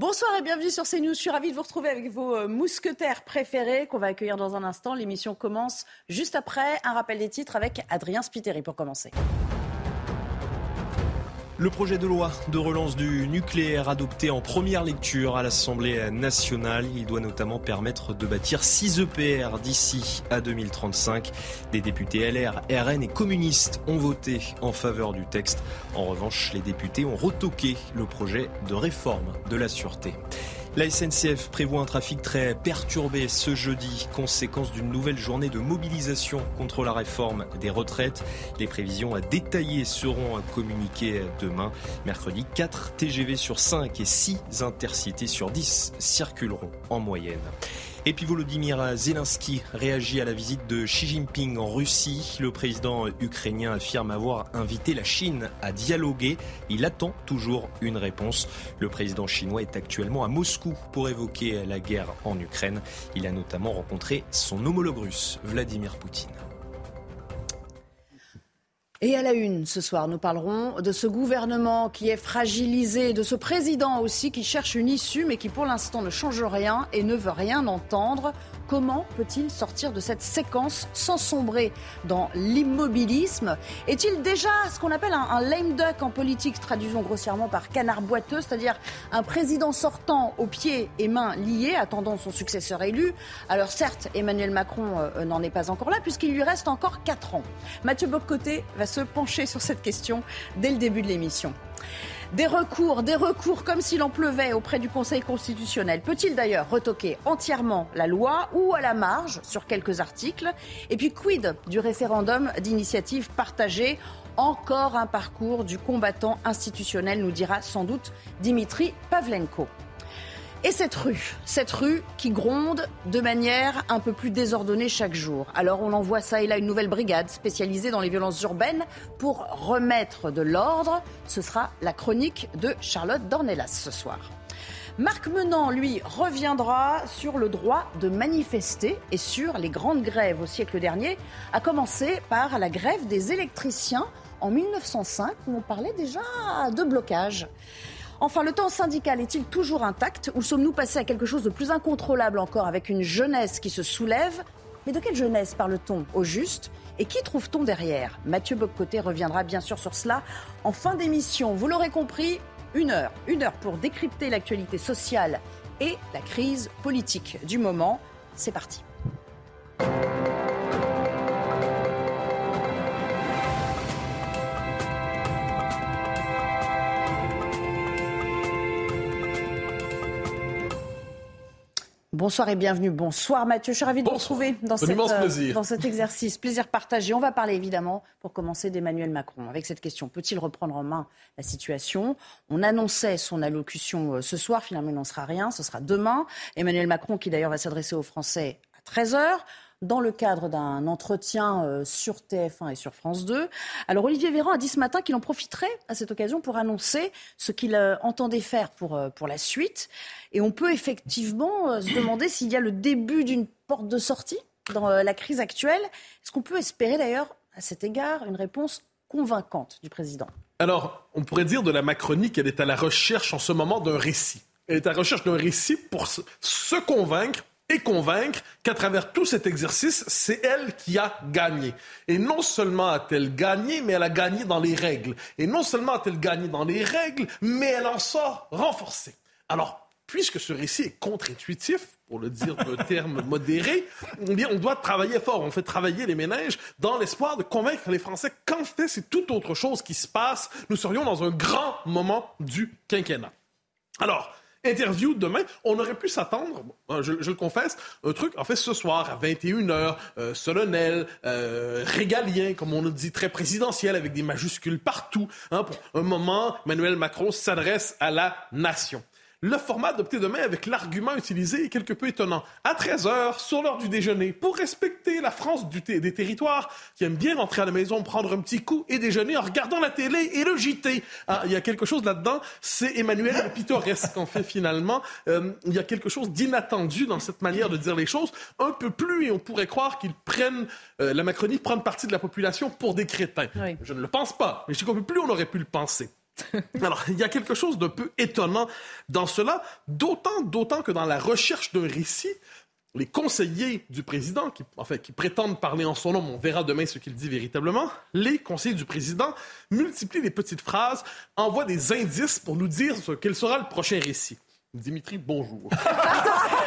Bonsoir et bienvenue sur CNews. Je suis ravie de vous retrouver avec vos euh, mousquetaires préférés qu'on va accueillir dans un instant. L'émission commence juste après un rappel des titres avec Adrien Spiteri pour commencer. Le projet de loi de relance du nucléaire adopté en première lecture à l'Assemblée nationale, il doit notamment permettre de bâtir 6 EPR d'ici à 2035. Des députés LR, RN et communistes ont voté en faveur du texte. En revanche, les députés ont retoqué le projet de réforme de la sûreté. La SNCF prévoit un trafic très perturbé ce jeudi, conséquence d'une nouvelle journée de mobilisation contre la réforme des retraites. Les prévisions à détailler seront communiquées demain. Mercredi, 4 TGV sur 5 et 6 intercités sur 10 circuleront en moyenne. Et puis Volodymyr Zelensky réagit à la visite de Xi Jinping en Russie. Le président ukrainien affirme avoir invité la Chine à dialoguer. Il attend toujours une réponse. Le président chinois est actuellement à Moscou pour évoquer la guerre en Ukraine. Il a notamment rencontré son homologue russe, Vladimir Poutine. Et à la une, ce soir, nous parlerons de ce gouvernement qui est fragilisé, de ce président aussi qui cherche une issue mais qui pour l'instant ne change rien et ne veut rien entendre. Comment peut-il sortir de cette séquence sans sombrer dans l'immobilisme? Est-il déjà ce qu'on appelle un, lame duck en politique, traduisons grossièrement par canard boiteux, c'est-à-dire un président sortant aux pieds et mains liés, attendant son successeur élu Alors certes, Emmanuel Macron euh, n'en est pas encore là puisqu'il lui reste encore 4 ans. Mathieu Boccoté va se pencher sur cette question dès le début de l'émission. Des recours, des recours comme s'il en pleuvait auprès du Conseil constitutionnel. Peut-il d'ailleurs retoquer entièrement la loi ou à la marge sur quelques articles Et puis quid du référendum d'initiative partagée Encore un parcours du combattant institutionnel, nous dira sans doute Dimitri Pavlenko. Et cette rue, cette rue qui gronde de manière un peu plus désordonnée chaque jour. Alors on envoie ça et là une nouvelle brigade spécialisée dans les violences urbaines pour remettre de l'ordre. Ce sera la chronique de Charlotte Dornelas ce soir. Marc Menant, lui, reviendra sur le droit de manifester et sur les grandes grèves au siècle dernier, à commencer par la grève des électriciens en 1905 où on parlait déjà de blocage. Enfin, le temps syndical est-il toujours intact ou sommes-nous passés à quelque chose de plus incontrôlable encore avec une jeunesse qui se soulève? Mais de quelle jeunesse parle-t-on au juste? Et qui trouve-t-on derrière? Mathieu Boccoté reviendra bien sûr sur cela en fin d'émission. Vous l'aurez compris, une heure, une heure pour décrypter l'actualité sociale et la crise politique du moment. C'est parti. Bonsoir et bienvenue. Bonsoir Mathieu, je suis ravie de vous retrouver dans, cette, euh, dans cet exercice. Plaisir partagé. On va parler évidemment, pour commencer, d'Emmanuel Macron avec cette question. Peut-il reprendre en main la situation? On annonçait son allocution euh, ce soir, finalement il n'en sera rien, ce sera demain. Emmanuel Macron qui d'ailleurs va s'adresser aux Français à 13h dans le cadre d'un entretien euh, sur TF1 et sur France 2. Alors Olivier Véran a dit ce matin qu'il en profiterait à cette occasion pour annoncer ce qu'il euh, entendait faire pour, euh, pour la suite. Et on peut effectivement se demander s'il y a le début d'une porte de sortie dans la crise actuelle. Est-ce qu'on peut espérer d'ailleurs à cet égard une réponse convaincante du président? Alors, on pourrait dire de la Macronie qu'elle est à la recherche en ce moment d'un récit. Elle est à la recherche d'un récit pour se convaincre et convaincre qu'à travers tout cet exercice, c'est elle qui a gagné. Et non seulement a-t-elle gagné, mais elle a gagné dans les règles. Et non seulement a-t-elle gagné dans les règles, mais elle en sort renforcée. Alors, puisque ce récit est contre-intuitif, pour le dire d'un terme modéré, eh bien, on doit travailler fort. On fait travailler les ménages dans l'espoir de convaincre les Français qu'en fait, c'est tout autre chose qui se passe. Nous serions dans un grand moment du quinquennat. Alors, Interview demain, on aurait pu s'attendre, je, le confesse, un truc, en fait, ce soir, à 21h, euh, solennel, euh, régalien, comme on le dit, très présidentiel, avec des majuscules partout. Hein, pour un moment, Emmanuel Macron s'adresse à la nation le format adopté demain avec l'argument utilisé est quelque peu étonnant. À 13 heures, sur l'heure du déjeuner, pour respecter la France des territoires qui aiment bien rentrer à la maison, prendre un petit coup et déjeuner en regardant la télé et le JT. Ah, il y a quelque chose là-dedans, c'est Emmanuel pittoresque en fait finalement. Euh, il y a quelque chose d'inattendu dans cette manière de dire les choses. Un peu plus et on pourrait croire qu'ils prennent euh, la Macronie prendre partie de la population pour des crétins. Je ne le pense pas, mais je dis qu'un peu plus on aurait pu le penser. Alors, il y a quelque chose d'un peu étonnant dans cela, d'autant, d'autant que dans la recherche d'un récit, les conseillers du président, qui, en fait, qui prétendent parler en son nom, on verra demain ce qu'il dit véritablement, les conseillers du président multiplient les petites phrases, envoient des indices pour nous dire ce, quel sera le prochain récit. Dimitri, bonjour.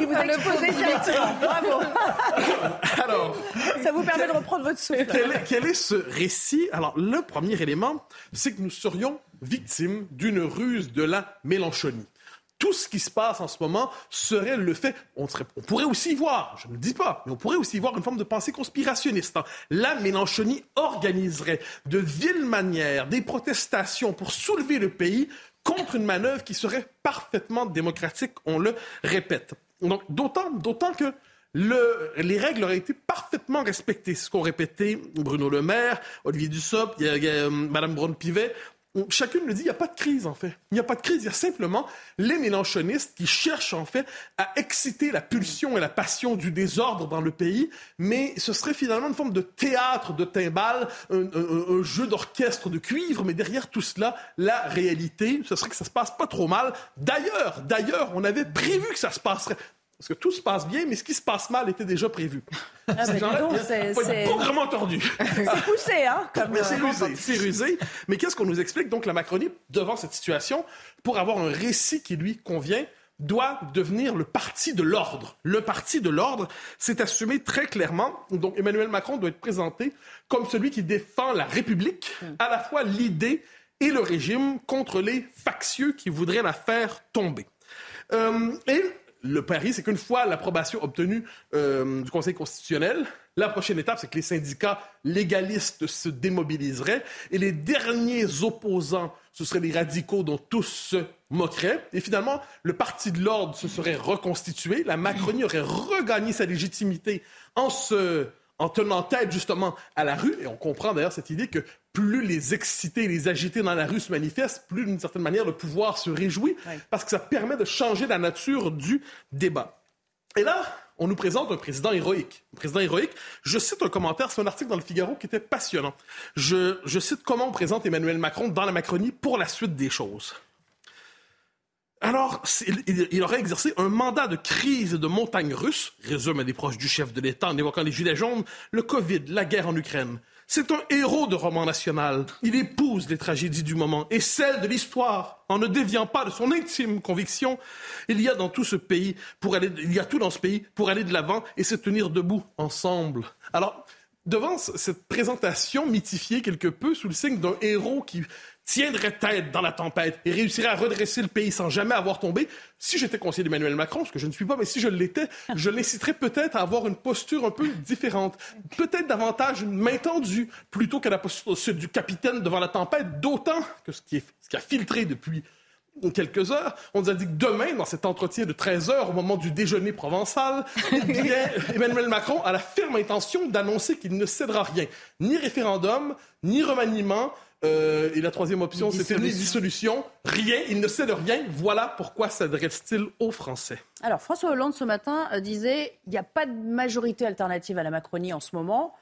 Il vous a exposé directement. Bravo. Alors. Ça vous permet de reprendre votre souffle. Quel est, ce récit? Alors, le premier élément, c'est que nous serions victimes d'une ruse de la Mélenchonie tout ce qui se passe en ce moment serait le fait. On, on pourrait aussi voir, je ne le dis pas, mais on pourrait aussi voir une forme de pensée conspirationniste. Hein. La Mélenchonie organiserait de viles manières des protestations pour soulever le pays contre une manœuvre qui serait parfaitement démocratique, on le répète. Donc, d'autant, d'autant que le, les règles auraient été parfaitement respectées. Ce qu'ont répété Bruno Le Maire, Olivier Dussopt, euh, Mme Braun-Pivet chacune le dit, il n'y a pas de crise en fait. Il n'y a pas de crise, il y a simplement les mélanchonistes qui cherchent en fait à exciter la pulsion et la passion du désordre dans le pays, mais ce serait finalement une forme de théâtre de timbales, un, jeu d'orchestre de cuivre, mais derrière tout cela, la réalité, ce serait que ça se passe pas trop mal. D'ailleurs, d'ailleurs, on avait prévu que ça se passerait. Parce que tout se passe bien, mais ce qui se passe mal était déjà prévu. Ah, c'est pas vraiment tordu. c'est poussé, hein? c'est euh, rusé, c'est rusé. Mais qu'est-ce qu'on nous explique? Donc, la Macronie, devant cette situation, pour avoir un récit qui lui convient, doit devenir le parti de l'ordre. Le parti de l'ordre, c'est assumé très clairement. Donc, Emmanuel Macron doit être présenté comme celui qui défend la République, hmm. à la fois l'idée et le régime contre les factieux qui voudraient la faire tomber. Euh, et le pari, c'est qu'une fois l'approbation obtenue euh, du Conseil constitutionnel, la prochaine étape, c'est que les syndicats légalistes se démobiliseraient et les derniers opposants, ce seraient les radicaux dont tous se moqueraient. Et finalement, le Parti de l'ordre se serait reconstitué, la Macronie aurait regagné sa légitimité en se en tenant tête justement à la rue, et on comprend d'ailleurs cette idée que plus les excités, les agités dans la rue se manifestent, plus d'une certaine manière le pouvoir se réjouit, parce que ça permet de changer la nature du débat. Et là, on nous présente un président héroïque. Un président héroïque, je cite un commentaire, c'est un article dans le Figaro qui était passionnant. Je, je cite comment on présente Emmanuel Macron dans la Macronie pour la suite des choses. Alors, il, aurait exercé un mandat de crise de montagne russe, résume à des proches du chef de l'État en évoquant les Gilets jaunes, le Covid, la guerre en Ukraine. C'est un héros de roman national. Il épouse les tragédies du moment et celles de l'histoire en ne déviant pas de son intime conviction. Il y a dans tout ce pays pour aller, il y a tout dans ce pays pour aller de l'avant et se tenir debout ensemble. Alors, devant cette présentation mythifiée quelque peu sous le signe d'un héros qui tiendrait tête dans la tempête et réussirait à redresser le pays sans jamais avoir tombé, si j'étais conseiller d'Emmanuel Macron, ce que je ne suis pas, mais si je l'étais, je l'inciterais peut-être à avoir une posture un peu différente, peut-être davantage une main tendue, plutôt que la posture du capitaine devant la tempête, d'autant que ce qui, est, ce qui a filtré depuis quelques heures. On nous a dit que demain, dans cet entretien de 13 heures, au moment du déjeuner provençal, eh Emmanuel Macron a la ferme intention d'annoncer qu'il ne cédera rien, ni référendum, ni remaniement, euh, et la troisième option, c'était une dissolution. Rien, il ne sait de rien. Voilà pourquoi s'adresse-t-il aux Français. Alors, François Hollande, ce matin, euh, disait il n'y a pas de majorité alternative à la Macronie en ce moment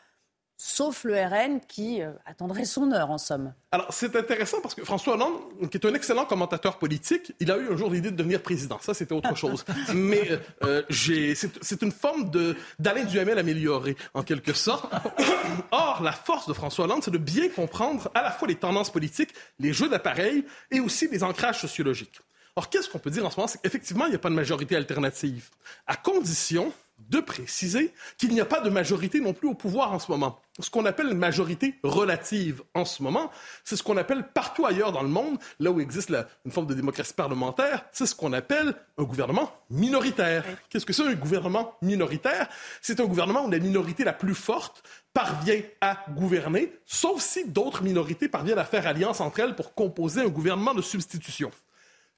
sauf le RN qui euh, attendrait son heure, en somme. Alors, c'est intéressant parce que François Hollande, qui est un excellent commentateur politique, il a eu un jour l'idée de devenir président. Ça, c'était autre chose. Mais euh, c'est une forme d'Alain Duhamel amélioré, en quelque sorte. Or, la force de François Hollande, c'est de bien comprendre à la fois les tendances politiques, les jeux d'appareil et aussi les ancrages sociologiques. Or, qu'est-ce qu'on peut dire en ce moment? C'est qu'effectivement, il n'y a pas de majorité alternative, à condition de préciser qu'il n'y a pas de majorité non plus au pouvoir en ce moment. Ce qu'on appelle une majorité relative en ce moment, c'est ce qu'on appelle partout ailleurs dans le monde, là où existe une forme de démocratie parlementaire, c'est ce qu'on appelle un gouvernement minoritaire. Qu'est-ce que c'est un gouvernement minoritaire? C'est un gouvernement où la minorité la plus forte parvient à gouverner, sauf si d'autres minorités parviennent à faire alliance entre elles pour composer un gouvernement de substitution.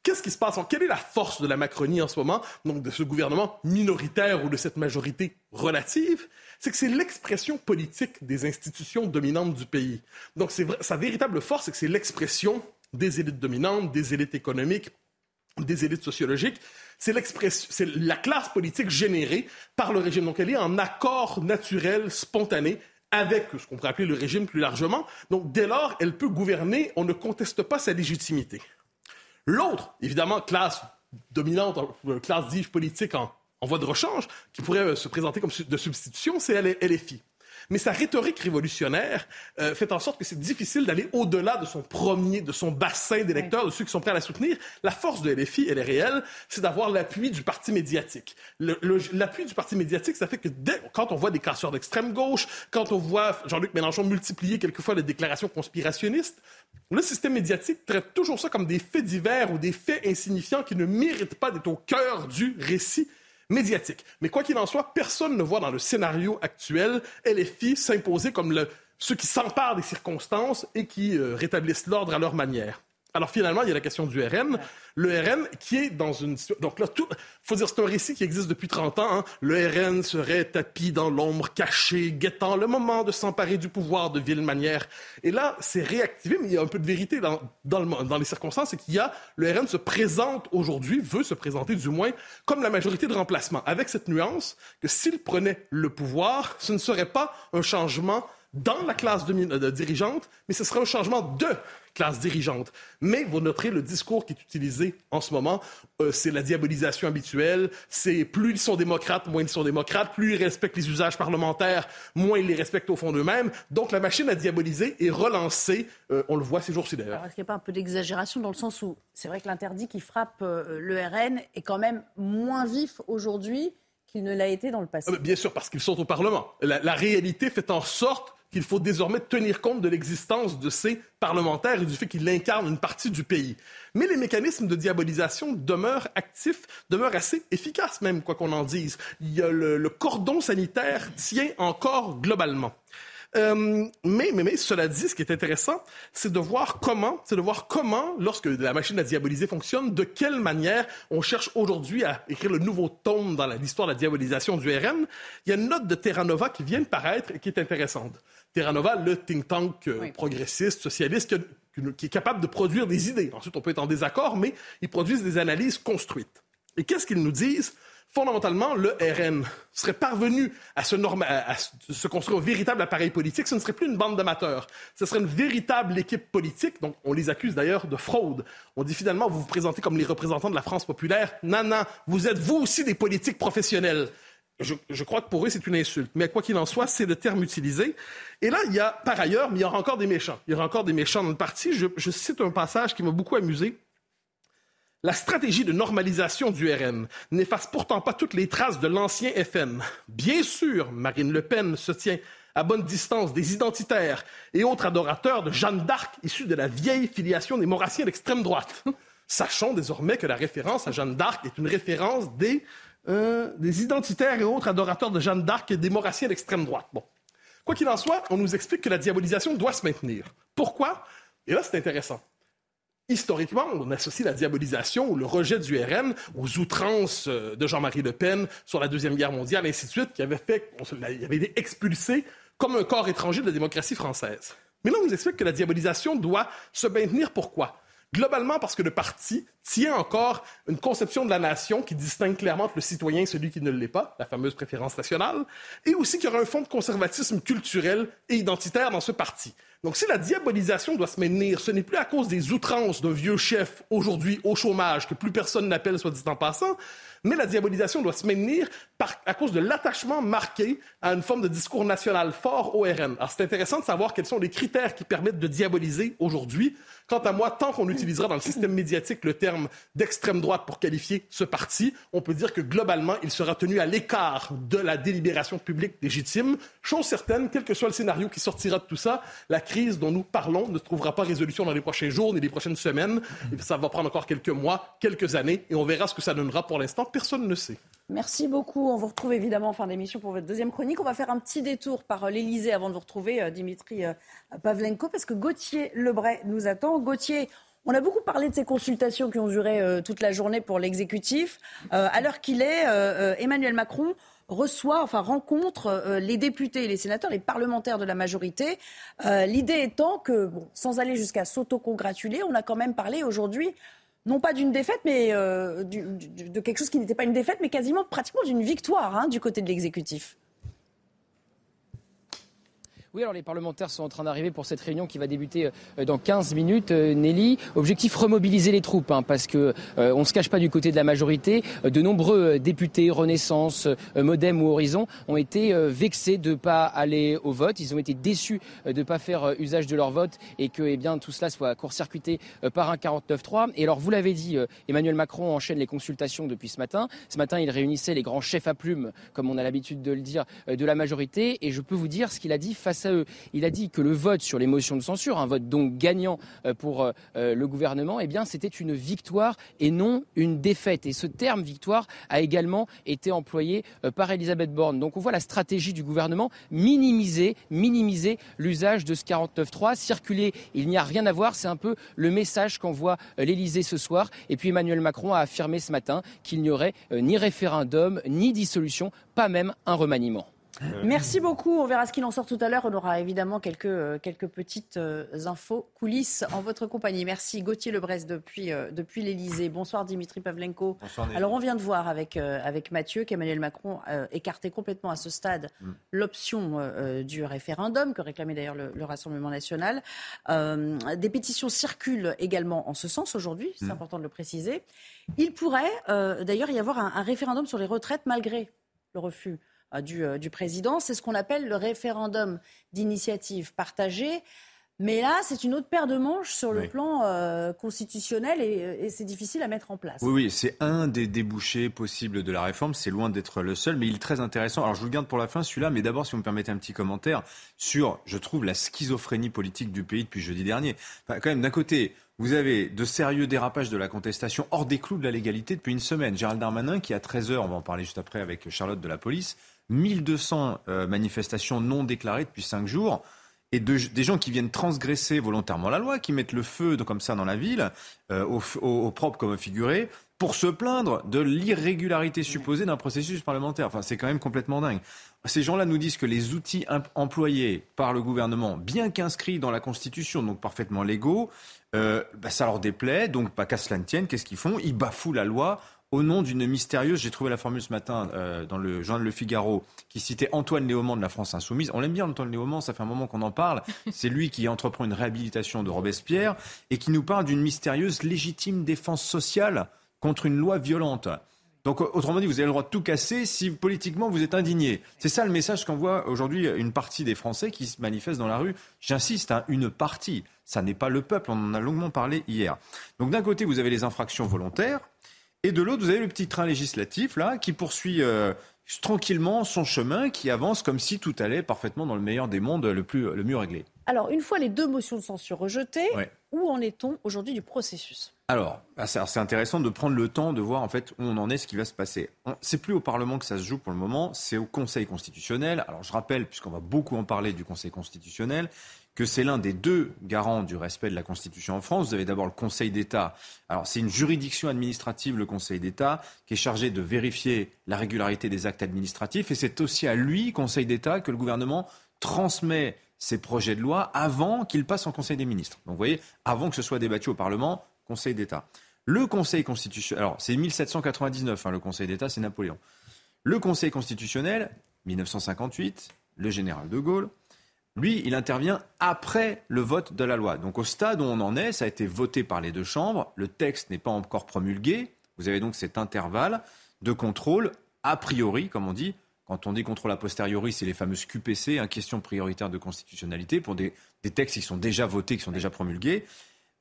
Qu'est-ce qui se passe? Quelle est la force de la Macronie en ce moment, donc de ce gouvernement minoritaire ou de cette majorité relative? C'est que c'est l'expression politique des institutions dominantes du pays. Donc, sa véritable force, c'est que c'est l'expression des élites dominantes, des élites économiques, des élites sociologiques. C'est c'est la classe politique générée par le régime. Donc, elle est en accord naturel, spontané avec ce qu'on pourrait appeler le régime plus largement. Donc, dès lors, elle peut gouverner. On ne conteste pas sa légitimité. L'autre, évidemment, classe dominante, euh, classe, dis politique en, voie de rechange, qui pourrait euh, se présenter comme de substitution, c'est LFI mais sa rhétorique révolutionnaire euh, fait en sorte que c'est difficile d'aller au-delà de son premier, de son bassin d'électeurs, de ceux qui sont prêts à la soutenir. La force de LFI, elle est réelle, c'est d'avoir l'appui du parti médiatique. L'appui du parti médiatique, ça fait que dès, quand on voit des casseurs d'extrême gauche, quand on voit Jean-Luc Mélenchon multiplier quelquefois les déclarations conspirationnistes, le système médiatique traite toujours ça comme des faits divers ou des faits insignifiants qui ne méritent pas d'être au cœur du récit médiatique. Mais quoi qu'il en soit, personne ne voit dans le scénario actuel LFI s'imposer comme le, ceux qui s'emparent des circonstances et qui euh, rétablissent l'ordre à leur manière. Alors finalement, il y a la question du RN. Le RN qui est dans une... Donc là, tout... faut dire, c'est un récit qui existe depuis 30 ans. Hein. Le RN serait tapis dans l'ombre, caché, guettant le moment de s'emparer du pouvoir de ville manière. Et là, c'est réactivé, mais il y a un peu de vérité dans, dans, le... dans les circonstances, c'est qu'il y a... Le RN se présente aujourd'hui, veut se présenter du moins, comme la majorité de remplacement, avec cette nuance que s'il prenait le pouvoir, ce ne serait pas un changement dans la classe de, dirigeante, mais ce serait un changement de classe dirigeante. Mais vous noterez le discours qui est utilisé en ce moment, euh, c'est la diabolisation habituelle, c'est plus ils sont démocrates, moins ils sont démocrates, plus ils respectent les usages parlementaires, moins ils les respectent au fond d'eux-mêmes. Donc la machine à diaboliser est relancée, euh, on le voit ces jours-ci d'ailleurs. Est-ce qu'il n'y a pas un peu d'exagération dans le sens où c'est vrai que l'interdit qui frappe euh, le RN est quand même moins vif aujourd'hui qu'il ne l'a été dans le passé? Bien sûr, parce qu'ils sont au Parlement. la réalité fait en sorte qu'il faut désormais tenir compte de l'existence de ces parlementaires et du fait qu'ils incarnent une partie du pays. Mais les mécanismes de diabolisation demeurent actifs, demeurent assez efficaces même, quoi qu'on en dise. Il y a le cordon sanitaire tient encore globalement. Euh, mais, mais, mais, cela dit, ce qui est intéressant, c'est de voir comment, c'est de voir comment, lorsque la machine à diaboliser fonctionne, de quelle manière on cherche aujourd'hui à écrire le nouveau tome dans l'histoire de la diabolisation du RN. Il y a une note de Terra Nova qui vient de paraître et qui est intéressante. Terra Nova, le think tank euh, progressiste, socialiste, qui, est capable de produire des idées. Ensuite, on peut être en désaccord, mais ils produisent des analyses construites. Et qu'est-ce qu'ils nous disent? Fondamentalement, le RN serait parvenu à se, construire un véritable appareil politique, ce ne serait plus une bande d'amateurs. Ce serait une véritable équipe politique. Donc, on les accuse d'ailleurs de fraude. On dit finalement, vous vous présentez comme les représentants de la France populaire. Non, non, vous êtes vous aussi des politiques professionnels. Je, crois que pour eux, c'est une insulte. Mais quoi qu'il en soit, c'est le terme utilisé. Et là, il y a, par ailleurs, mais il y aura encore des méchants. Il y aura encore des méchants dans le parti. je cite un passage qui m'a beaucoup amusé. La stratégie de normalisation du RN n'efface pourtant pas toutes les traces de l'ancien FN. Bien sûr, Marine Le Pen se tient à bonne distance des identitaires et autres adorateurs de Jeanne d'Arc issus de la vieille filiation des Maurassiens d'extrême droite. Sachons désormais que la référence à Jeanne d'Arc est une référence des, euh, identitaires et autres adorateurs de Jeanne d'Arc et des Maurassiens d'extrême droite. Bon. Quoi qu'il en soit, on nous explique que la diabolisation doit se maintenir. Pourquoi? Et là, c'est intéressant historiquement, on associe la diabolisation ou le rejet du RN aux outrances euh, de Jean-Marie Le Pen sur la Deuxième Guerre mondiale, ainsi de suite, qui avait fait, il avait été expulsé comme un corps étranger de la démocratie française. Mais là, on nous explique que la diabolisation doit se maintenir. Pourquoi? Globalement, parce que le parti tient encore une conception de la nation qui distingue clairement entre le citoyen et celui qui ne l'est pas, la fameuse préférence nationale, et aussi qu'il y aura un fond de conservatisme culturel et identitaire dans ce parti. Donc, si la diabolisation doit se maintenir, ce n'est plus à cause des outrances d'un vieux chef aujourd'hui au chômage que plus personne n'appelle, soit dit en passant, mais la diabolisation doit se maintenir à cause de l'attachement marqué à une forme de discours national fort au RN. Alors, c'est intéressant de savoir quels sont les critères qui permettent de diaboliser aujourd'hui. Quant à moi, tant qu'on utilise utilisera dans le système médiatique le terme d'extrême droite pour qualifier ce parti, on peut dire que globalement, il sera tenu à l'écart de la délibération publique légitime. Chose certaine, quel que soit le scénario qui sortira de tout ça, la crise dont nous parlons ne trouvera pas résolution dans les prochains jours ni les prochaines semaines. Ça va prendre encore quelques mois, quelques années, et on verra ce que ça donnera pour l'instant. Personne ne sait. Merci beaucoup. On vous retrouve évidemment en fin d'émission pour votre deuxième chronique. On va faire un petit détour par euh, l'Elysée avant de vous retrouver, euh, Dimitri euh, Pavlenko, parce que Gauthier Lebray nous attend. Gauthier, on a beaucoup parlé de ces consultations qui ont duré toute la journée pour l'exécutif. à l'heure qu'il est, Emmanuel Macron reçoit, enfin rencontre les députés, les sénateurs, les parlementaires de la majorité. L'idée étant que, sans aller jusqu'à s'autocongratuler, on a quand même parlé aujourd'hui non pas d'une défaite, mais euh, de quelque chose qui n'était pas une défaite, mais quasiment pratiquement d'une victoire hein, du côté de l'exécutif. Oui, alors les parlementaires sont en train d'arriver pour cette réunion qui va débuter euh, dans 15 minutes. Euh, Nelly, objectif remobiliser les troupes, hein, parce que euh, on se cache pas du côté de la majorité. De nombreux députés, Renaissance, Modem ou Horizon, ont été vexés de pas aller au vote. Ils ont été déçus de pas faire usage de leur vote et que eh bien, tout cela soit court-circuité par un 49-3. Et alors, vous l'avez dit, Emmanuel Macron enchaîne les consultations depuis ce matin. Ce matin, il réunissait les grands chefs à plumes, comme on a l'habitude de le dire, de la majorité. Et je peux vous dire ce qu'il a dit face il a dit que le vote sur les motions de censure, un vote donc gagnant euh, pour euh, euh, le gouvernement, eh c'était une victoire et non une défaite. Et ce terme victoire a également été employé par Elisabeth Borne. Donc on voit la stratégie du gouvernement minimiser, minimiser l'usage de ce 49.3, circuler, il n'y a rien à voir, c'est un peu le message qu'envoie l'Élysée ce soir. Et puis Emmanuel Macron a affirmé ce matin qu'il n'y aurait ni référendum, ni dissolution, pas même un remaniement. Euh, Merci beaucoup. On verra ce qu'il en sort tout à l'heure. On aura évidemment quelques, euh, quelques petites euh, infos, coulisses en votre compagnie. Merci Gauthier Lebrest depuis, depuis l'Elysée. Bonsoir Dimitri Pavlenko. Bonsoir, Alors on vient de voir avec, avec Mathieu qu'Emmanuel Macron écartait complètement à ce stade l'option du référendum que réclamait d'ailleurs le, Rassemblement national. des pétitions circulent également en ce sens aujourd'hui, c'est mm. important de le préciser. Il pourrait d'ailleurs y avoir un référendum sur les retraites malgré le refus euh, euh, du, président. C'est ce qu'on appelle le référendum d'initiative partagée. Mais là, c'est une autre paire de manches sur le plan euh, constitutionnel et, c'est difficile à mettre en place. Oui, oui, c'est un des débouchés possibles de la réforme. C'est loin d'être le seul, mais il est très intéressant. Alors, je vous le garde pour la fin, celui-là, mais d'abord, si vous me permettez un petit commentaire sur, je trouve, la schizophrénie politique du pays depuis jeudi dernier. quand même, d'un côté, vous avez de sérieux dérapages de la contestation hors des clous de la légalité depuis une semaine. Gérald Darmanin, qui à 13h, on va en parler juste après avec Charlotte de la police, 1200 euh, manifestations non déclarées depuis 5 jours et des gens qui viennent transgresser volontairement la loi, qui mettent le feu comme ça dans la ville, euh, au, propre comme au figuré, pour se plaindre de l'irrégularité supposée d'un processus parlementaire. Enfin, c'est quand même complètement dingue. Ces gens-là nous disent que les outils employés par le gouvernement, bien qu'inscrits dans la Constitution, donc parfaitement légaux, euh, bah, ça leur déplaît. Donc, pas qu'à cela ne tienne, qu'est-ce qu'ils font? Ils bafouent la loi au nom d'une mystérieuse, j'ai trouvé la formule ce matin euh, dans le journal Le Figaro, qui citait Antoine Léaumont de la France Insoumise. On l'aime bien Antoine Léaumont, ça fait un moment qu'on en parle. C'est lui qui entreprend une réhabilitation de Robespierre et qui nous parle d'une mystérieuse légitime défense sociale contre une loi violente. Donc, autrement dit, vous avez le droit de tout casser si politiquement vous êtes indigné. C'est ça le message qu'envoie aujourd'hui une partie des Français qui se manifestent dans la rue. J'insiste, hein, une partie. Ça n'est pas le peuple. On en a longuement parlé hier. Donc, d'un côté, vous avez les infractions volontaires. Et de l'autre, vous avez le petit train législatif là qui poursuit euh, tranquillement son chemin, qui avance comme si tout allait parfaitement dans le meilleur des mondes, le, plus, le mieux réglé. Alors, une fois les deux motions de censure rejetées, où en est-on aujourd'hui du processus? Alors, ah, c'est intéressant de prendre le temps de voir en fait où on en est, ce qui va se passer. C'est plus au Parlement que ça se joue pour le moment, c'est au Conseil constitutionnel. Alors, je rappelle, puisqu'on va beaucoup en parler du Conseil constitutionnel, que c'est l'un des deux garants du respect de la Constitution en France. Vous avez d'abord le Conseil d'État. Alors c'est une juridiction administrative, le Conseil d'État, qui est chargé de vérifier la régularité des actes administratifs. Et c'est aussi à lui, Conseil d'État, que le gouvernement transmet ses projets de loi avant qu'ils passent en Conseil des ministres. Donc vous voyez, avant que ce soit débattu au Parlement, Conseil d'État. Le Conseil constitutionnel, alors c'est 1799, hein, le Conseil d'État, c'est Napoléon. Le Conseil constitutionnel, 1958, le général de Gaulle, lui, il intervient après le vote de la loi. Donc au stade où on en est, ça a été voté par les deux chambres, le texte n'est pas encore promulgué, vous avez donc cet intervalle de contrôle a priori, comme on dit. Quand on dit contrôle a posteriori, c'est les fameuses QPC, hein, question prioritaire de constitutionnalité, pour des, textes qui sont déjà votés, qui sont déjà promulgués.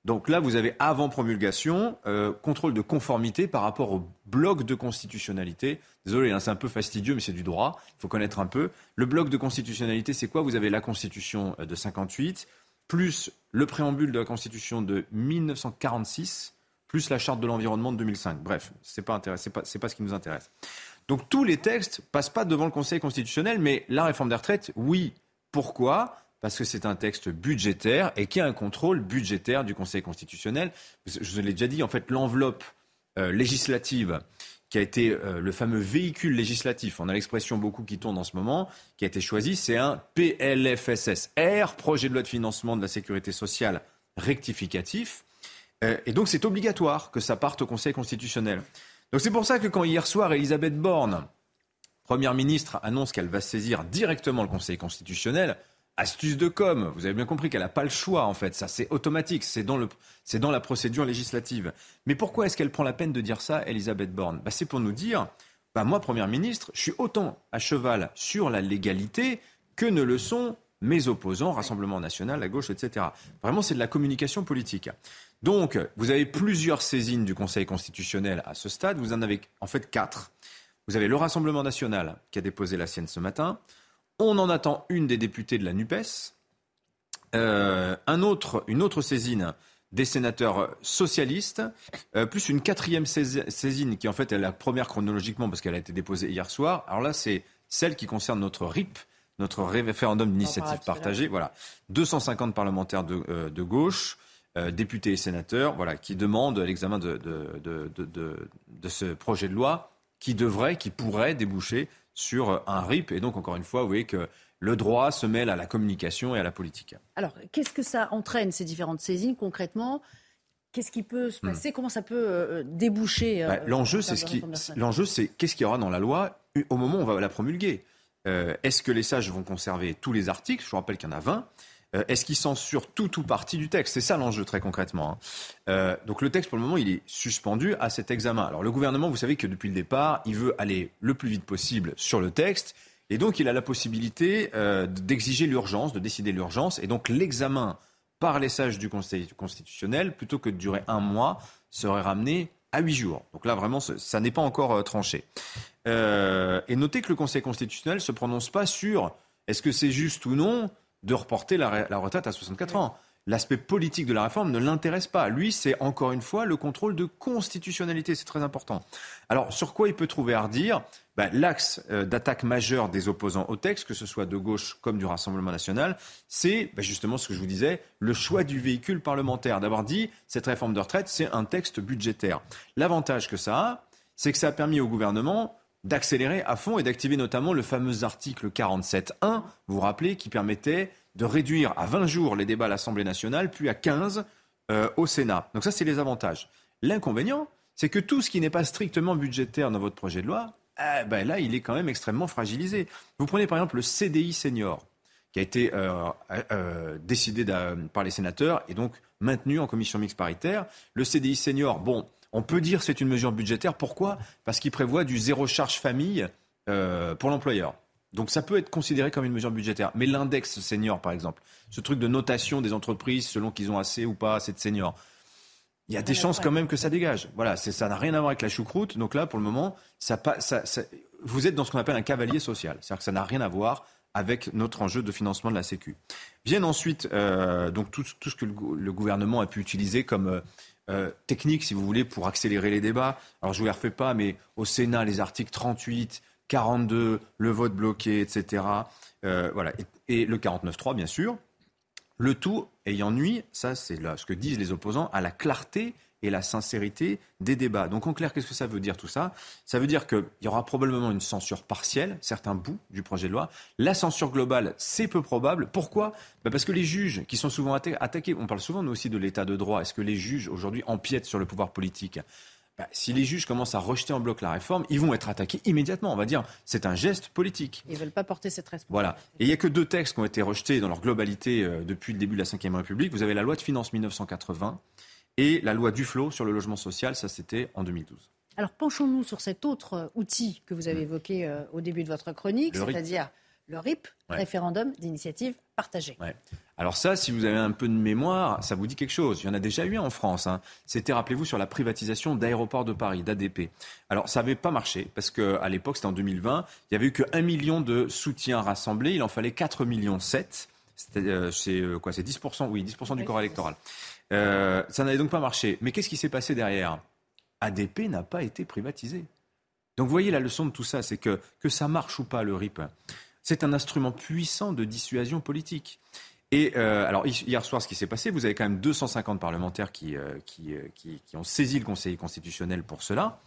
Donc là, vous avez avant promulgation, euh, contrôle de conformité par rapport au bloc de constitutionnalité. Désolé, hein, c'est un peu fastidieux, mais c'est du droit. Il faut connaître un peu. Le bloc de constitutionnalité, c'est quoi? Vous avez la Constitution euh, de 58, plus le préambule de la Constitution de 1946, plus la Charte de l'environnement de 2005. Bref, c'est pas pas, pas ce qui nous intéresse. Donc tous les textes passent pas devant le Conseil constitutionnel, mais la réforme des retraites, oui. Pourquoi? Parce que c'est un texte budgétaire et qui a un contrôle budgétaire du Conseil constitutionnel. Je vous l'ai déjà dit, en fait, l'enveloppe euh, législative qui a été euh, le fameux véhicule législatif, on a l'expression beaucoup qui tourne en ce moment, qui a été choisi, c'est un PLFSSR, projet de loi de financement de la sécurité sociale rectificatif. Euh, et donc c'est obligatoire que ça parte au Conseil constitutionnel. Donc c'est pour ça que quand hier soir, Elisabeth Borne, Première ministre, annonce qu'elle va saisir directement le Conseil constitutionnel, astuce de com. Vous avez bien compris qu'elle n'a pas le choix, en fait. Ça, c'est automatique. C'est dans, le, dans la procédure législative. Mais pourquoi est-ce qu'elle prend la peine de dire ça, Elisabeth Borne? Bah, C'est pour nous dire, bah, moi, Première ministre, je suis autant à cheval sur la légalité que ne le sont mes opposants, Rassemblement national, la gauche, etc. Vraiment, c'est de la communication politique. Donc, vous avez plusieurs saisines du Conseil constitutionnel à ce stade. Vous en avez en fait quatre. Vous avez le Rassemblement national qui a déposé la sienne ce matin. On en attend une des députés de la NUPES. Euh, un autre, une autre saisine des sénateurs socialistes, euh, plus une quatrième saisine qui en fait est la première chronologiquement parce qu'elle a été déposée hier soir. Alors là, c'est celle qui concerne notre RIP, notre référendum d'initiative partagée. Voilà, 250 parlementaires de, euh, gauche, députés et sénateurs, voilà, qui demandent l'examen de, de, de, ce projet de loi qui devrait, qui pourrait déboucher sur un RIP. Et donc, encore une fois, vous voyez que le droit se mêle à la communication et à la politique. Alors, qu'est-ce que ça entraîne, ces différentes saisines, concrètement? Qu'est-ce qui peut se hmm. passer? Comment ça peut euh, déboucher bah, L'enjeu, c'est ce qui, l'enjeu, c'est qu'est-ce qu'il y aura dans la loi au moment où on va la promulguer? Euh, est-ce que les sages vont conserver tous les articles? Je vous rappelle qu'il y en a 20. Euh, est-ce qu'il censure tout ou partie du texte? C'est ça l'enjeu très concrètement. Hein. Euh, donc le texte pour le moment il est suspendu à cet examen. Alors le gouvernement, vous savez que depuis le départ, il veut aller le plus vite possible sur le texte. Et donc il a la possibilité euh, d'exiger l'urgence, de décider l'urgence. Et donc l'examen par les sages du Conseil constitutionnel, plutôt que de durer un mois, serait ramené à huit jours. Donc là, vraiment, ça n'est pas encore tranché. et notez que le Conseil constitutionnel ne se prononce pas sur est-ce que c'est juste ou non de reporter la, retraite à 64 ans. L'aspect politique de la réforme ne l'intéresse pas. Lui, c'est encore une fois le contrôle de constitutionnalité. C'est très important. Alors, sur quoi il peut trouver à redire? Ben, L'axe euh, d'attaque majeur des opposants au texte, que ce soit de gauche comme du Rassemblement national, c'est ben, justement ce que je vous disais, le choix du véhicule parlementaire. D'avoir dit, cette réforme de retraite, c'est un texte budgétaire. L'avantage que ça a, c'est que ça a permis au gouvernement d'accélérer à fond et d'activer notamment le fameux article 47.1, vous vous rappelez, qui permettait de réduire à 20 jours les débats à l'Assemblée nationale, puis à 15 euh, au Sénat. Donc ça, c'est les avantages. L'inconvénient, c'est que tout ce qui n'est pas strictement budgétaire dans votre projet de loi, eh ben là, il est quand même extrêmement fragilisé. Vous prenez par exemple le CDI senior, qui a été euh, euh, décidé par les sénateurs et donc maintenu en commission mixte paritaire. Le CDI senior, bon, on peut dire c'est une mesure budgétaire. Pourquoi? Parce qu'il prévoit du zéro charge famille euh, pour l'employeur. Donc ça peut être considéré comme une mesure budgétaire. Mais l'index senior, par exemple, ce truc de notation des entreprises selon qu'ils ont assez ou pas assez de seniors, il y a des chances quand même que ça dégage. Voilà, ça n'a rien à voir avec la choucroute. Donc là, pour le moment, ça, vous êtes dans ce qu'on appelle un cavalier social. C'est-à-dire que ça n'a rien à voir avec notre enjeu de financement de la Sécu. Viennent ensuite euh, donc tout, ce que le, gouvernement a pu utiliser comme euh, euh, technique, si vous voulez, pour accélérer les débats. Alors je ne vous les refais pas, mais au Sénat, les articles 38, 42, le vote bloqué, etc. Euh, voilà. Et, et le 49.3, bien sûr. Le tout ayant nuit, ça c'est ce que disent les opposants, à la clarté et la sincérité des débats. Donc en clair, qu'est-ce que ça veut dire tout ça? Ça veut dire qu'il y aura probablement une censure partielle, certains bouts du projet de loi. La censure globale, c'est peu probable. Pourquoi? Bah, Parce que les juges, qui sont souvent attaqués, on parle souvent nous aussi de l'état de droit, est-ce que les juges aujourd'hui empiètent sur le pouvoir politique? Bah, si les juges commencent à rejeter en bloc la réforme, ils vont être attaqués immédiatement. On va dire, c'est un geste politique. Ils ne veulent pas porter cette responsabilité. Voilà. Et il n'y a que deux textes qui ont été rejetés dans leur globalité euh, depuis le début de la Ve République. Vous avez la loi de finances 1980 et la loi Duflot sur le logement social, ça c'était en 2012. Alors penchons-nous sur cet autre euh, outil que vous avez mm. évoqué euh, au début de votre chronique, c'est-à-dire le RIP, référendum d'initiative partagée. Alors ça, si vous avez un peu de mémoire, ça vous dit quelque chose. Il y en a déjà eu en France. Hein. C'était, rappelez-vous, sur la privatisation d'aéroports de Paris, d'ADP. Alors ça n'avait pas marché parce qu'à l'époque, c'était en 2020, il n'y avait eu que 1 million de soutiens rassemblés. Il en fallait 4 millions 7. Euh, c'est euh, quoi C'est 10%, oui, 10% du corps électoral. Euh, ça n'avait donc pas marché. Mais qu'est-ce qui s'est passé derrière? ADP n'a pas été privatisé. Donc vous voyez la leçon de tout ça, c'est que que ça marche ou pas le RIP, c'est un instrument puissant de dissuasion politique. Et euh, alors hier soir, ce qui s'est passé, vous avez quand même 250 parlementaires qui, euh, euh, qui, qui, ont saisi le Conseil constitutionnel pour cela.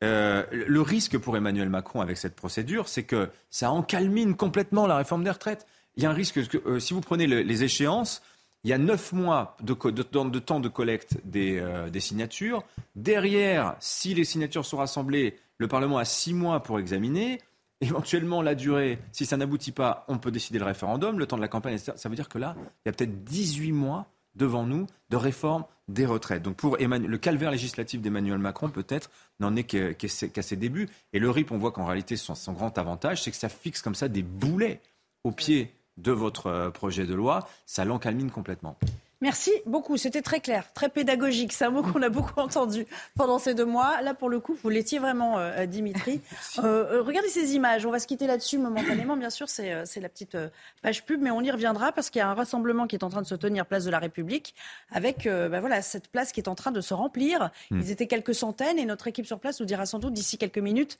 le risque pour Emmanuel Macron avec cette procédure, c'est que ça encalmine complètement la réforme des retraites. Il y a un risque que si vous prenez les échéances, il y a neuf mois de, temps de collecte des, des, signatures. Derrière, si les signatures sont rassemblées, le Parlement a six mois pour examiner. Éventuellement, la durée, si ça n'aboutit pas, on peut décider le référendum, le temps de la campagne, etc. Ça veut dire que là, il y a peut-être 18 mois devant nous de réforme des retraites. Donc pour le calvaire législatif d'Emmanuel Macron, peut-être, n'en est qu'à ses débuts. Et le RIP, on voit qu'en réalité, son, son, grand avantage, c'est que ça fixe comme ça des boulets au pied de votre euh, projet de loi. Ça l'encalmine complètement. Merci beaucoup, c'était très clair, très pédagogique. C'est un mot qu'on a beaucoup entendu pendant ces deux mois. Là, pour le coup, vous l'étiez vraiment, euh, euh, Dimitri. Euh, regardez ces images. On va se quitter là-dessus momentanément. Bien sûr, c'est la petite page pub, mais on y reviendra parce qu'il y a un rassemblement qui est en train de se tenir place de la République, avec ben voilà cette place qui est en train de se remplir. Hmm. Ils étaient quelques centaines et notre équipe sur place nous dira sans doute d'ici quelques minutes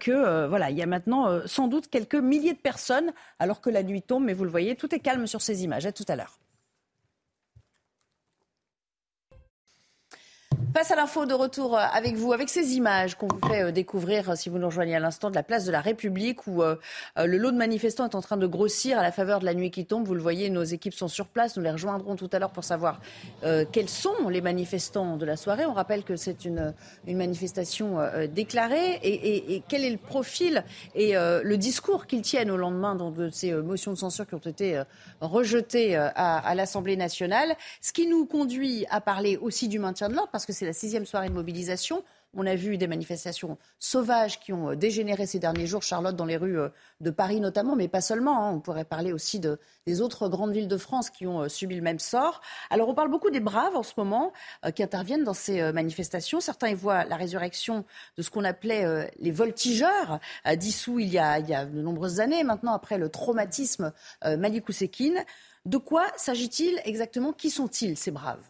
que voilà, il y a maintenant sans doute quelques milliers de personnes, alors que la nuit tombe. Mais vous le voyez, tout est calme sur ces images. À tout à l'heure. Face à l'info de retour euh, avec vous, avec ces images qu'on vous fait euh, découvrir euh, si vous nous rejoignez à l'instant de la place de la République où le lot de manifestants est en train de grossir à la faveur de la nuit qui tombe. Vous le voyez, nos équipes sont sur place. Nous les rejoindrons tout à l'heure pour savoir quels sont les manifestants de la soirée. On rappelle que c'est une, manifestation déclarée et, et, quel est le profil et le discours qu'ils tiennent au lendemain de ces motions de censure qui ont été rejetées à, à l'Assemblée nationale? Ce qui nous conduit à parler aussi du maintien de l'ordre parce que c'est la sixième soirée de mobilisation. On a vu des manifestations sauvages qui ont euh, dégénéré ces derniers jours, Charlotte, dans les rues euh, de Paris notamment, mais pas seulement. Hein. On pourrait parler aussi de, des autres grandes villes de France qui ont euh, subi le même sort. Alors on parle beaucoup des braves en ce moment qui interviennent dans ces manifestations. Certains y voient la résurrection de ce qu'on appelait les voltigeurs, dissous il y, a, de nombreuses années maintenant, après le traumatisme Malik De quoi s'agit-il exactement? Qui sont-ils, ces braves?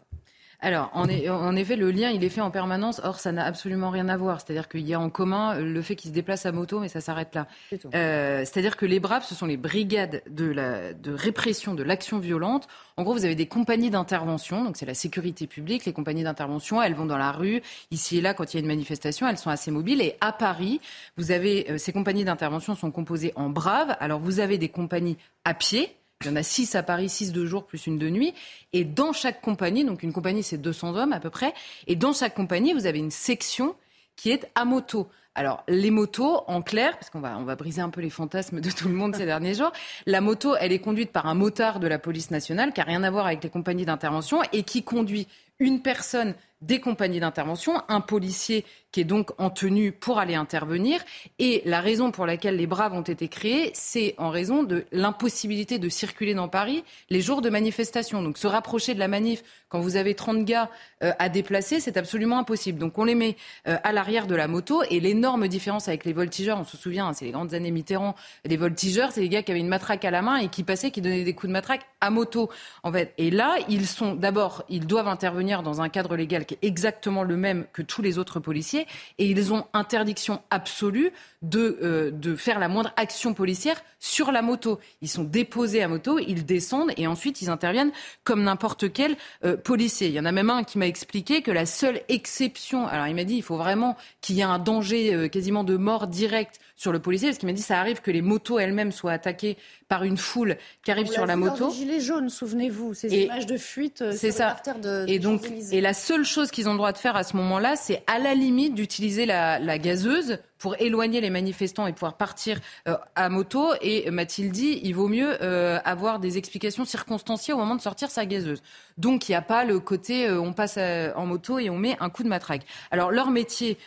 Alors, en, en, effet, le lien, il est fait en permanence. Or, ça n'a absolument rien à voir. C'est-à-dire qu'il y a en commun le fait qu'ils se déplacent à moto, mais ça s'arrête là. Euh, c'est-à-dire que les Braves, ce sont les brigades de, la, de répression de l'action violente. En gros, vous avez des compagnies d'intervention. Donc, c'est la sécurité publique. Les compagnies d'intervention, elles vont dans la rue, ici et là, quand il y a une manifestation. Elles sont assez mobiles. Et à Paris, vous avez, euh, ces compagnies d'intervention sont composées en Braves. Alors, vous avez des compagnies à pied il y en a six à Paris, six de jour plus une de nuit. Et dans chaque compagnie, donc une compagnie c'est 200 hommes à peu près, et dans chaque compagnie vous avez une section qui est à moto. Alors, les motos, en clair, parce qu'on va, on va briser un peu les fantasmes de tout le monde ces derniers jours, la moto, elle est conduite par un motard de la police nationale qui n'a rien à voir avec les compagnies d'intervention et qui conduit une personne des compagnies d'intervention, un policier qui est donc en tenue pour aller intervenir. Et la raison pour laquelle les Braves ont été créés, c'est en raison de l'impossibilité de circuler dans Paris les jours de manifestation. Donc se rapprocher de la manif quand vous avez 30 gars euh, à déplacer, c'est absolument impossible. Donc on les met euh, à l'arrière de la moto. Et l'énorme différence avec les voltigeurs, on se souvient, hein, c'est les grandes années Mitterrand, les voltigeurs, c'est les gars qui avaient une matraque à la main et qui passaient, qui donnaient des coups de matraque à moto. En fait. Et là, ils sont d'abord, ils doivent intervenir dans un cadre légal qui est exactement le même que tous les autres policiers et ils ont interdiction absolue de, euh, de faire la moindre action policière sur la moto. Ils sont déposés à moto, ils descendent et ensuite ils interviennent comme n'importe quel euh, policier. Il y en a même un qui m'a expliqué que la seule exception, alors il m'a dit il faut vraiment qu'il y ait un danger euh, quasiment de mort directe sur le policier, parce qu'il m'a dit ça arrive que les motos elles-mêmes soient attaquées par une foule qui arrive sur la moto. Gilets jaunes, souvenez-vous, ces images de fuite euh, c'est ça. de, et donc, et la seule chose qu'ils ont le droit de faire à ce moment-là, c'est à la limite d'utiliser la, la gazeuse pour éloigner les manifestants et pouvoir partir euh, à moto. Et Mathilde dit, il vaut mieux euh, avoir des explications circonstanciées au moment de sortir sa gazeuse. Donc il n'y a pas le côté euh, on passe en moto et on met un coup de matraque. Alors leur métier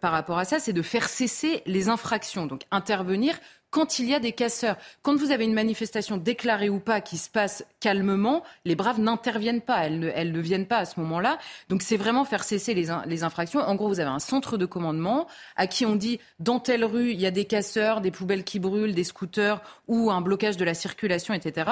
par rapport à ça, c'est de faire cesser les infractions, donc intervenir quand il y a des casseurs. Quand vous avez une manifestation déclarée ou pas qui se passe calmement, les braves n'interviennent pas, elles ne, viennent pas à ce moment-là. Donc c'est vraiment faire cesser les, les infractions. En gros, vous avez un centre de commandement à qui on dit dans telle rue, il y a des casseurs, des poubelles qui brûlent, des scooters ou un blocage de la circulation, etc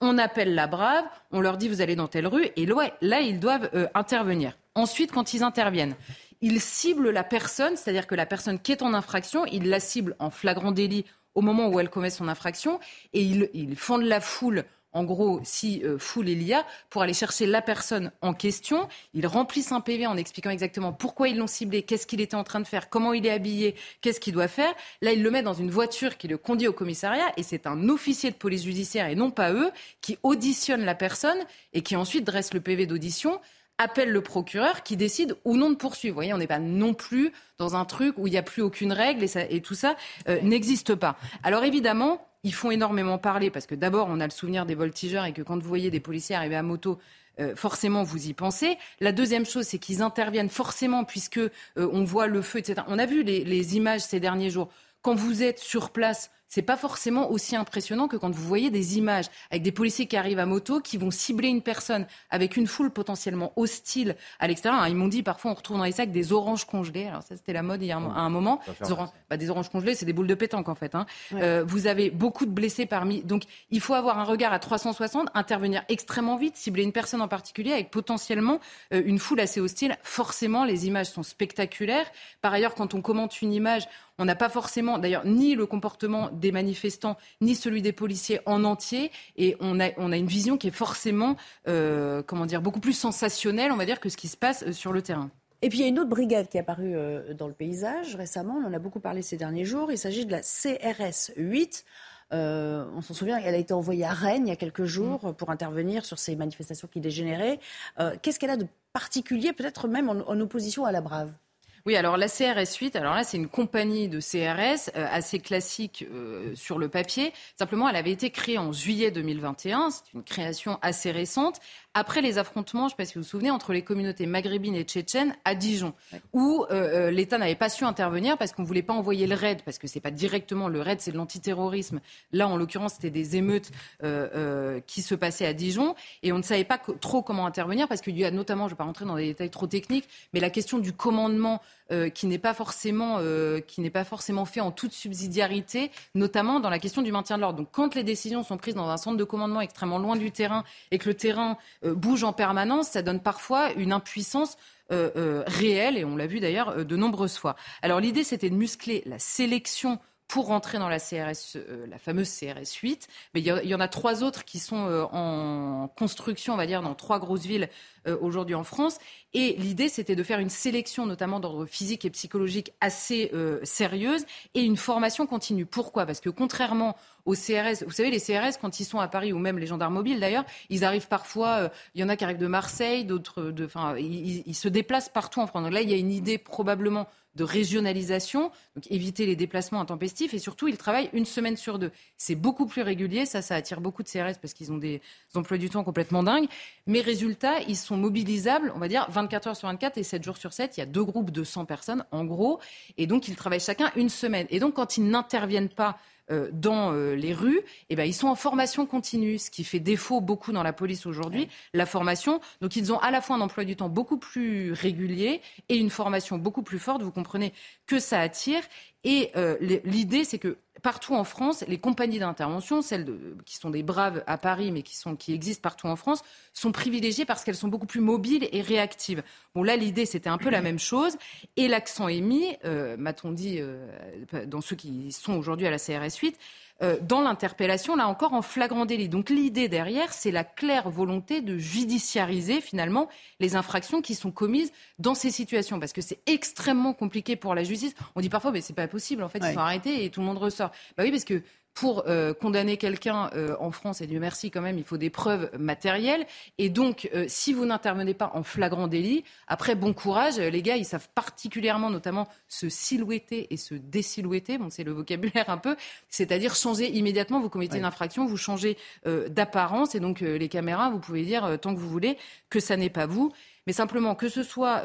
on appelle la brave, on leur dit vous allez dans telle rue, et là, ils doivent euh, intervenir. Ensuite, quand ils interviennent, ils ciblent la personne, c'est-à-dire que la personne qui est en infraction, ils la ciblent en flagrant délit au moment où elle commet son infraction, et ils, ils font de la foule en gros, si euh, foule il y a, pour aller chercher la personne en question. Ils remplissent un PV en expliquant exactement pourquoi ils l'ont ciblé, qu'est-ce qu'il était en train de faire, comment il est habillé, qu'est-ce qu'il doit faire. Là, ils le mettent dans une voiture qui le conduit au commissariat et c'est un officier de police judiciaire et non pas eux qui auditionne la personne et qui ensuite dresse le PV d'audition appelle le procureur qui décide ou non de poursuivre. Vous voyez, on n'est pas non plus dans un truc où il n'y a plus aucune règle et, ça, et tout ça euh, n'existe pas. Alors évidemment, ils font énormément parler parce que d'abord, on a le souvenir des voltigeurs et que quand vous voyez des policiers arriver à moto, euh, forcément vous y pensez. La deuxième chose, c'est qu'ils interviennent forcément puisque euh, on voit le feu, etc. On a vu les, images ces derniers jours. Quand vous êtes sur place, c'est pas forcément aussi impressionnant que quand vous voyez des images avec des policiers qui arrivent à moto, qui vont cibler une personne avec une foule potentiellement hostile à l'extérieur. Hein, ils m'ont dit parfois on retrouve dans les sacs des oranges congelées. Alors ça c'était la mode il y a un, à un moment. Des, bah, des, oranges congelées, c'est des boules de pétanque en fait. Hein. Euh, vous avez beaucoup de blessés parmi. Donc il faut avoir un regard à 360, intervenir extrêmement vite, cibler une personne en particulier avec potentiellement euh, une foule assez hostile. Forcément, les images sont spectaculaires. Par ailleurs, quand on commente une image, on n'a pas forcément, d'ailleurs, ni le comportement des manifestants, ni celui des policiers en entier. Et on a, on a une vision qui est forcément, euh, comment dire, beaucoup plus sensationnelle, on va dire, que ce qui se passe euh, sur le terrain. Et puis il y a une autre brigade qui est apparue euh, dans le paysage récemment, on en a beaucoup parlé ces derniers jours, il s'agit de la CRS 8. on s'en souvient, elle a été envoyée à Rennes il y a quelques jours pour intervenir sur ces manifestations qui dégénéraient. Qu'est-ce qu'elle a de particulier, peut-être même en opposition à la Brave? Oui, alors la CRS 8, alors là, c'est une compagnie de CRS euh, assez classique euh, sur le papier. Simplement, elle avait été créée en juillet 2021. C'est une création assez récente après les affrontements, je ne sais pas si vous vous souvenez, entre les communautés maghrébines et tchétchènes à Dijon, où euh, l'État n'avait pas su intervenir parce qu'on ne voulait pas envoyer le RAID, parce que ce n'est pas directement le RAID, c'est de l'antiterrorisme. Là, en l'occurrence, c'était des émeutes qui se passaient à Dijon, et on ne savait pas trop comment intervenir, parce qu'il y a notamment, je ne vais pas rentrer dans des détails trop techniques, mais la question du commandement euh, qui n'est pas forcément euh, qui n'est pas forcément fait en toute subsidiarité, notamment dans la question du maintien de l'ordre. Donc, quand les décisions sont prises dans un centre de commandement extrêmement loin du terrain et que le terrain euh, bouge en permanence, ça donne parfois une impuissance réelle, et on l'a vu d'ailleurs de nombreuses fois. Alors l'idée, c'était de muscler la sélection pour rentrer dans la CRS, euh, la fameuse CRS 8. Mais il y, en a trois autres qui sont euh, en construction, on va dire, dans trois grosses villes euh, aujourd'hui en France. Et l'idée, c'était de faire une sélection, notamment d'ordre physique et psychologique, assez sérieuse et une formation continue. Pourquoi? Parce que contrairement aux CRS, vous savez, les CRS, quand ils sont à Paris, ou même les gendarmes mobiles d'ailleurs, ils arrivent parfois, il y en a qui arrivent de Marseille, d'autres, de, enfin, ils, ils se déplacent partout en France. Donc là, il y a une idée probablement de régionalisation, donc éviter les déplacements intempestifs et surtout ils travaillent une semaine sur deux. C'est beaucoup plus régulier, ça, ça attire beaucoup de CRS parce qu'ils ont des emplois du temps complètement dingues. Mais résultat, ils sont mobilisables, on va dire 24 heures sur 24 et 7 jours sur 7. Il y a deux groupes de 100 personnes en gros et donc ils travaillent chacun une semaine. Et donc quand ils n'interviennent pas dans euh, les rues, eh ben, ils sont en formation continue, ce qui fait défaut beaucoup dans la police aujourd'hui, la formation. Donc ils ont à la fois un emploi du temps beaucoup plus régulier et une formation beaucoup plus forte. Vous comprenez que ça attire. Et euh, l'idée, c'est que partout en France, les compagnies d'intervention, celles qui sont des braves à Paris, mais qui, existent partout en France, sont privilégiées parce qu'elles sont beaucoup plus mobiles et réactives. Bon, là, l'idée, c'était un peu la même chose. Et l'accent est mis, euh, m'a-t-on dit, euh, dans ceux qui sont aujourd'hui à la CRS 8, euh, dans l'interpellation, là encore en flagrant délit. Donc l'idée derrière, c'est la claire volonté de judiciariser finalement les infractions qui sont commises dans ces situations, parce que c'est extrêmement compliqué pour la justice. On dit parfois, mais c'est pas possible, en fait, ils sont arrêtés et tout le monde ressort. Bah oui, parce que pour euh, condamner quelqu'un euh, en France, et Dieu merci quand même, il faut des preuves matérielles. Et donc, euh, si vous n'intervenez pas en flagrant délit, après, bon courage, les gars, ils savent particulièrement, notamment, se silhouetter et se désilhouetter. Bon, c'est le vocabulaire un peu, c'est-à-dire changer immédiatement. Vous commettez une infraction, vous changez d'apparence, et donc les caméras, vous pouvez dire tant que vous voulez que ça n'est pas vous. Mais simplement, que ce soit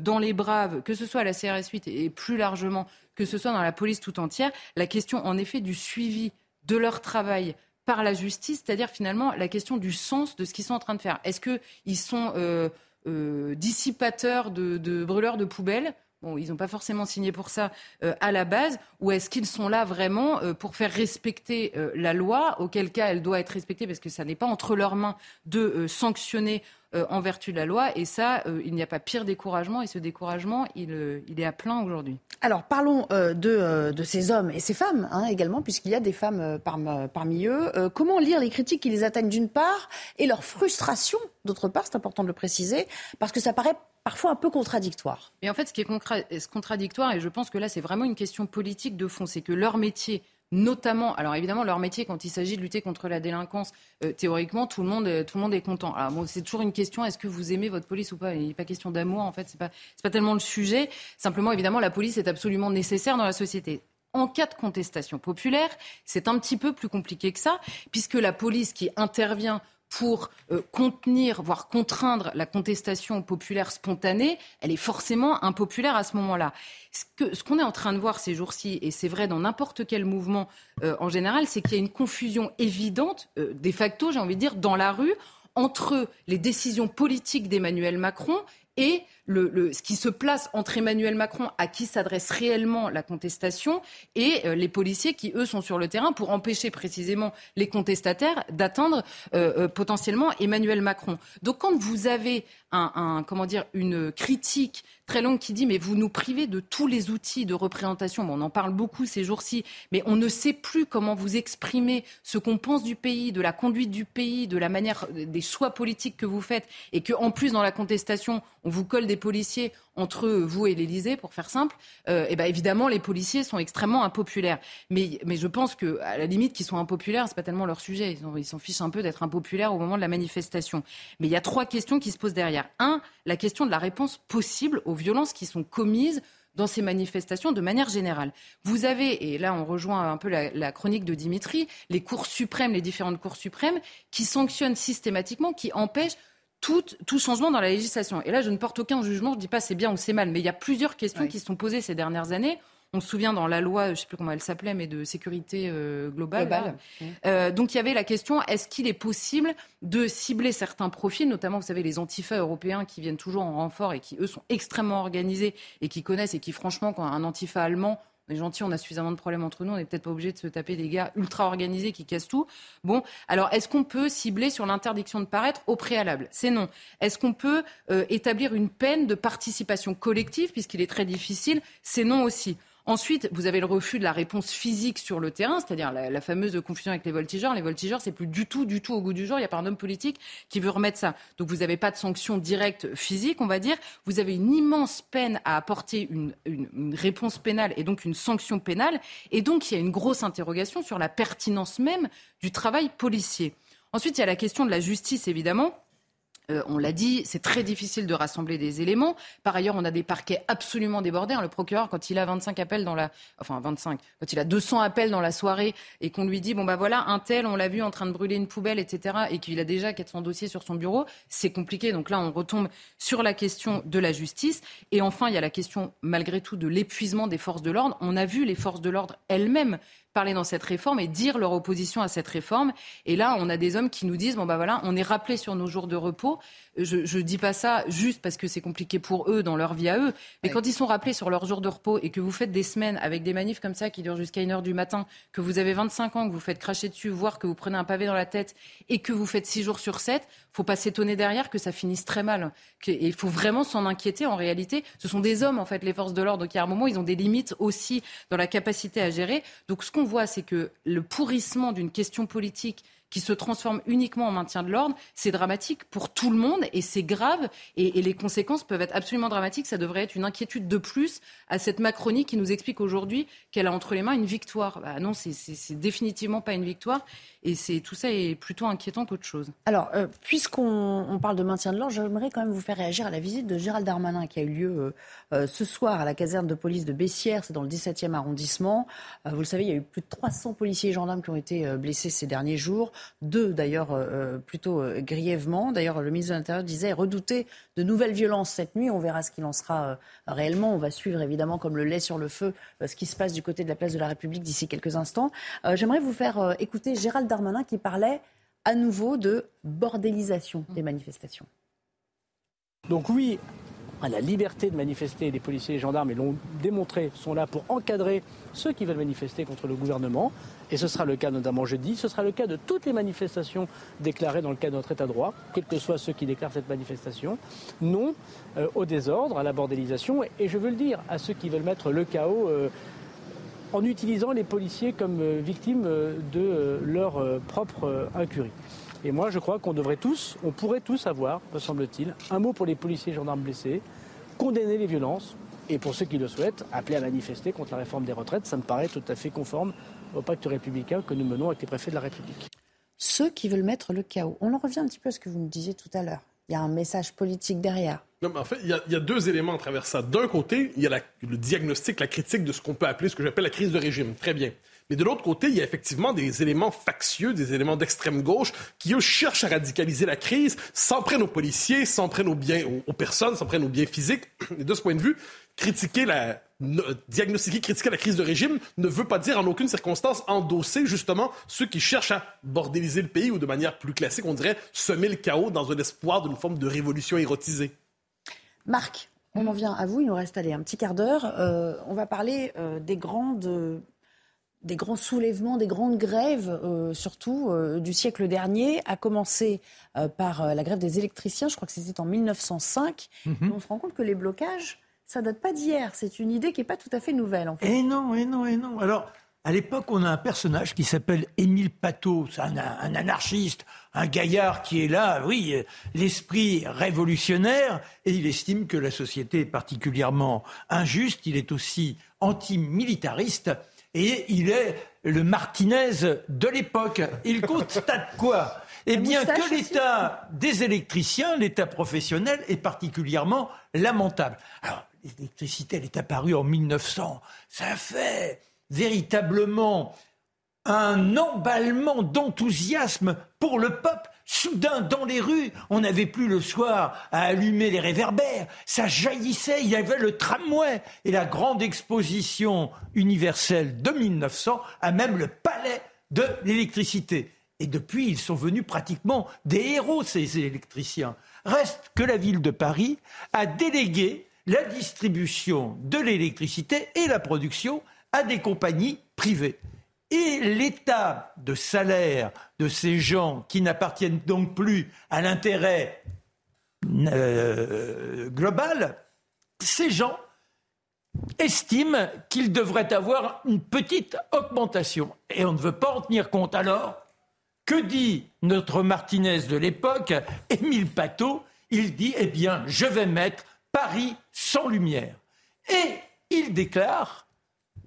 dans les Braves, que ce soit à la CRS 8 et plus largement, que ce soit dans la police tout entière, la question en effet du suivi de leur travail par la justice, c'est-à-dire finalement la question du sens de ce qu'ils sont en train de faire. Est-ce qu'ils sont euh, euh, dissipateurs de, brûleurs de poubelles Bon, ils n'ont pas forcément signé pour ça euh, à la base, ou est-ce qu'ils sont là vraiment pour faire respecter la loi, auquel cas elle doit être respectée, parce que ça n'est pas entre leurs mains de sanctionner euh, en vertu de la loi. Et ça, euh, il n'y a pas pire découragement. Et ce découragement, il, euh, est à plein aujourd'hui. Alors parlons de, ces hommes et ces femmes hein, également, puisqu'il y a des femmes parmi eux. comment lire les critiques qui les atteignent d'une part et leur frustration d'autre part C'est important de le préciser, parce que ça paraît parfois un peu contradictoire. Et en fait, ce qui est contradictoire, et je pense que là, c'est vraiment une question politique de fond, c'est que leur métier notamment, alors évidemment, leur métier, quand il s'agit de lutter contre la délinquance, euh, théoriquement, tout le, monde, euh, tout le monde est content. Alors bon, c'est toujours une question, est-ce que vous aimez votre police ou pas? Il n'est pas question d'amour, en fait, c'est pas, pas tellement le sujet. Simplement, évidemment, la police est absolument nécessaire dans la société. En cas de contestation populaire, c'est un petit peu plus compliqué que ça, puisque la police qui intervient pour euh, contenir, voire contraindre la contestation populaire spontanée, elle est forcément impopulaire à ce moment-là. Ce qu'on est en train de voir ces jours-ci, et c'est vrai dans n'importe quel mouvement euh, en général, c'est qu'il y a une confusion évidente, euh, de facto, j'ai envie de dire, dans la rue, entre les décisions politiques d'Emmanuel Macron et ce qui se place entre Emmanuel Macron, à qui s'adresse réellement la contestation, et euh, les policiers qui, eux, sont sur le terrain pour empêcher précisément les contestataires d'atteindre euh, euh, potentiellement Emmanuel Macron. Donc quand vous avez un, comment dire, une critique très longue qui dit mais vous nous privez de tous les outils de représentation. on en parle beaucoup ces jours-ci, mais on ne sait plus comment vous exprimer ce qu'on pense du pays, de la conduite du pays, de la manière des choix politiques que vous faites, et que en plus dans la contestation on vous colle des policiers entre vous et l'Élysée, pour faire simple, euh, et ben évidemment, les policiers sont extrêmement impopulaires. Mais, mais je pense que, à la limite, qu'ils soient impopulaires, c'est pas tellement leur sujet. Ils s'en fichent un peu d'être impopulaires au moment de la manifestation. Mais il y a trois questions qui se posent derrière. Un, la question de la réponse possible aux violences qui sont commises dans ces manifestations de manière générale. Vous avez, et là on rejoint un peu la, chronique de Dimitri, les cours suprêmes, les différentes cours suprêmes, qui sanctionnent systématiquement, qui empêchent tout, tout, changement dans la législation. Et là, je ne porte aucun jugement, je ne dis pas c'est bien ou c'est mal, mais il y a plusieurs questions qui se sont posées ces dernières années. On se souvient dans la loi, je ne sais plus comment elle s'appelait, mais de sécurité euh, globale. Euh, donc il y avait la question est-ce qu'il est possible de cibler certains profils, notamment, vous savez, les antifas européens qui viennent toujours en renfort et qui, eux, sont extrêmement organisés et qui connaissent et qui, franchement, quand un antifa allemand on est gentil, on a suffisamment de problèmes entre nous, on n'est peut-être pas obligé de se taper des gars ultra organisés qui cassent tout. Bon, alors est-ce qu'on peut cibler sur l'interdiction de paraître au préalable? C'est non. Est-ce qu'on peut euh, établir une peine de participation collective, puisqu'il est très difficile? C'est non aussi. Ensuite, vous avez le refus de la réponse physique sur le terrain, c'est-à-dire la, fameuse confusion avec les voltigeurs. Les voltigeurs, c'est plus du tout, du tout au goût du jour. Il n'y a pas un homme politique qui veut remettre ça. Donc vous n'avez pas de sanction directe physique, on va dire. Vous avez une immense peine à apporter une, une réponse pénale et donc une sanction pénale. Et donc il y a une grosse interrogation sur la pertinence même du travail policier. Ensuite, il y a la question de la justice, évidemment. Euh, on l'a dit, c'est très difficile de rassembler des éléments. Par ailleurs, on a des parquets absolument débordés. Hein. Le procureur, quand il a 25 appels dans la, enfin 25, quand il a 200 appels dans la soirée et qu'on lui dit bon bah voilà un tel, on l'a vu en train de brûler une poubelle, etc. et qu'il a déjà 400 dossiers sur son bureau, c'est compliqué. Donc là, on retombe sur la question de la justice. Et enfin, il y a la question malgré tout de l'épuisement des forces de l'ordre. On a vu les forces de l'ordre elles-mêmes parler dans cette réforme et dire leur opposition à cette réforme. Et là, on a des hommes qui nous disent bon bah voilà, on est rappelé sur nos jours de repos. Je ne dis pas ça juste parce que c'est compliqué pour eux dans leur vie à eux, mais quand ils sont rappelés sur leurs jours de repos et que vous faites des semaines avec des manifs comme ça qui durent jusqu'à 1h du matin, que vous avez 25 ans, que vous faites cracher dessus, voire que vous prenez un pavé dans la tête et que vous faites 6 jours sur 7, faut pas s'étonner derrière que ça finisse très mal. Et il faut vraiment s'en inquiéter en réalité. Ce sont des hommes en fait, les forces de l'ordre. Donc il y a un moment, ils ont des limites aussi dans la capacité à gérer. Donc ce qu'on voit, c'est que le pourrissement d'une question politique qui se transforme uniquement en maintien de l'ordre, c'est dramatique pour tout le monde et c'est grave et, les conséquences peuvent être absolument dramatiques. Ça devrait être une inquiétude de plus à cette Macronie qui nous explique aujourd'hui qu'elle a entre les mains une victoire. Bah non, c'est définitivement pas une victoire et c'est tout ça est plutôt inquiétant qu'autre chose. Alors, euh, puisqu'on parle de maintien de l'ordre, j'aimerais quand même vous faire réagir à la visite de Gérald Darmanin qui a eu lieu euh, euh, ce soir à la caserne de police de Bessières, c'est dans le 17e arrondissement. vous le savez, il y a eu plus de 300 policiers et gendarmes qui ont été blessés ces derniers jours. deux d'ailleurs plutôt grièvement. D'ailleurs, le ministre de l'Intérieur disait redouter de nouvelles violences cette nuit. On verra ce qu'il en sera réellement. On va suivre évidemment comme le lait sur le feu ce qui se passe du côté de la place de la République d'ici quelques instants. J'aimerais vous faire écouter Gérald Darmanin qui parlait à nouveau de bordélisation des manifestations. Donc oui, à la liberté de manifester. Les policiers et les gendarmes, ils l'ont démontré, sont là pour encadrer ceux qui veulent manifester contre le gouvernement. Et ce sera le cas notamment jeudi. Ce sera le cas de toutes les manifestations déclarées dans le cadre de notre État de droit, quels que soient ceux qui déclarent cette manifestation. Non euh, au désordre, à la bordélisation. Et je veux le dire à ceux qui veulent mettre le chaos. Euh, en utilisant les policiers comme euh, victimes de leur propre incurie. Et moi, je crois qu'on devrait tous, on pourrait tous avoir, me semble-t-il, un mot pour les policiers et gendarmes blessés, condamner les violences, et pour ceux qui le souhaitent, appeler à manifester contre la réforme des retraites. Ça me paraît tout à fait conforme au pacte républicain que nous menons avec les préfets de la République. Ceux qui veulent mettre le chaos. On en revient un petit peu à ce que vous me disiez tout à l'heure. Il y a un message politique derrière. Non, mais en fait, il y, a, deux éléments à travers ça. D'un côté, il y a le diagnostic, la critique de ce qu'on peut appeler, ce que j'appelle la crise de régime. Très bien. Mais de l'autre côté, il y a effectivement des éléments factieux, des éléments d'extrême gauche qui, eux, cherchent à radicaliser la crise, s'en prennent aux policiers, s'en prennent aux, biens, aux, personnes, s'en prennent aux biens physiques. Et de ce point de vue, critiquer la, diagnostiquer, critiquer la crise de régime ne veut pas dire en aucune circonstance endosser justement ceux qui cherchent à bordéliser le pays ou de manière plus classique, on dirait semer le chaos dans un espoir d'une forme de révolution érotisée. Marc, on en vient à vous, il nous reste allez, un petit quart d'heure. Euh, on va parler euh, des grandes des grands soulèvements, des grandes grèves, euh, surtout euh, du siècle dernier, a commencé euh, par la grève des électriciens, je crois que c'était en 1905. Mhm. On se rend compte que les blocages, ça date pas d'hier. C'est une idée qui n'est pas tout à fait nouvelle, en fait. Et eh non, et eh non, et eh non. Alors, à l'époque, on a un personnage qui s'appelle Émile Patot. C'est un, un, anarchiste, un gaillard qui est là, oui, l'esprit révolutionnaire, et il estime que la société est particulièrement injuste. Il est aussi antimilitariste et il est le Martinez de l'époque. Il constate quoi? Eh bien que l'état des électriciens, l'état professionnel, est particulièrement lamentable. Alors, l'électricité, elle est apparue en 1900. Ça fait véritablement un emballement d'enthousiasme pour le peuple Soudain, dans les rues, on n'avait plus le soir à allumer les réverbères. Ça jaillissait, il y avait le tramway. Et la grande exposition universelle de 1900 a même le palais de l'électricité. Et depuis, ils sont venus pratiquement des héros, ces électriciens. Reste que la ville de Paris a délégué la distribution de l'électricité et la production à des compagnies privées. Et l'état de salaire de ces gens qui n'appartiennent donc plus à l'intérêt euh, global, ces gens estiment qu'ils devraient avoir une petite augmentation. Et on ne veut pas en tenir compte. Alors, que dit notre Martinez de l'époque, Émile Patot Il dit, eh bien, je vais mettre Paris sans lumière. Et il déclare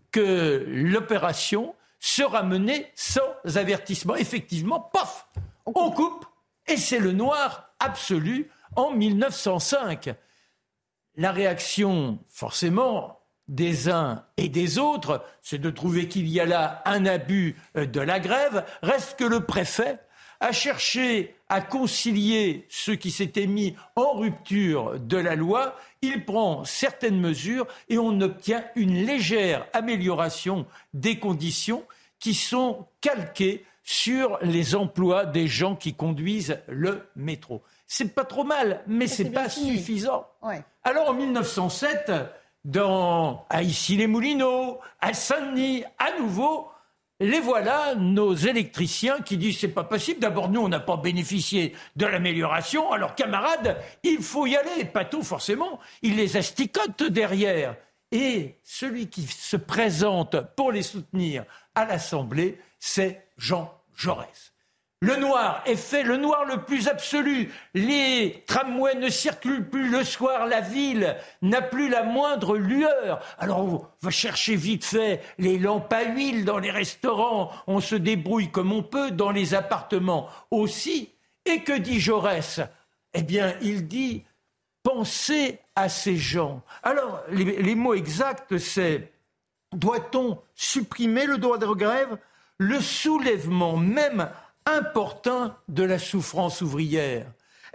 que l'opération sera mené sans avertissement. Effectivement, paf, on coupe, et c'est le noir absolu en 1905. La réaction, forcément, des uns et des autres, c'est de trouver qu'il y a là un abus euh, de la grève. Reste que le préfet a cherché à concilier ceux qui s'étaient mis en rupture de la loi. Il prend certaines mesures et on obtient une légère amélioration des conditions qui sont calqués sur les emplois des gens qui conduisent le métro. C'est pas trop mal, mais c'est pas suffisant. Alors en 1907, dans, à Issy-les-Moulineaux, à Saint-Denis, à nouveau, les voilà, nos électriciens qui disent c'est pas possible. D'abord, nous, on n'a pas bénéficié de l'amélioration. Alors, camarades, il faut y aller. Pas tout, forcément. Il les asticote derrière. Et celui qui se présente pour les soutenir à l'Assemblée, c'est Jean Jaurès. Le noir est fait, le noir le plus absolu. Les tramways ne circulent plus le soir, la ville n'a plus la moindre lueur. Alors on va chercher vite fait les lampes à huile dans les restaurants, on se débrouille comme on peut dans les appartements aussi. Et que dit Jaurès? Eh bien, il dit pensez à ces gens. Alors, les, mots exacts, c'est doit-on supprimer le droit de grève? Le soulèvement même importun de la souffrance ouvrière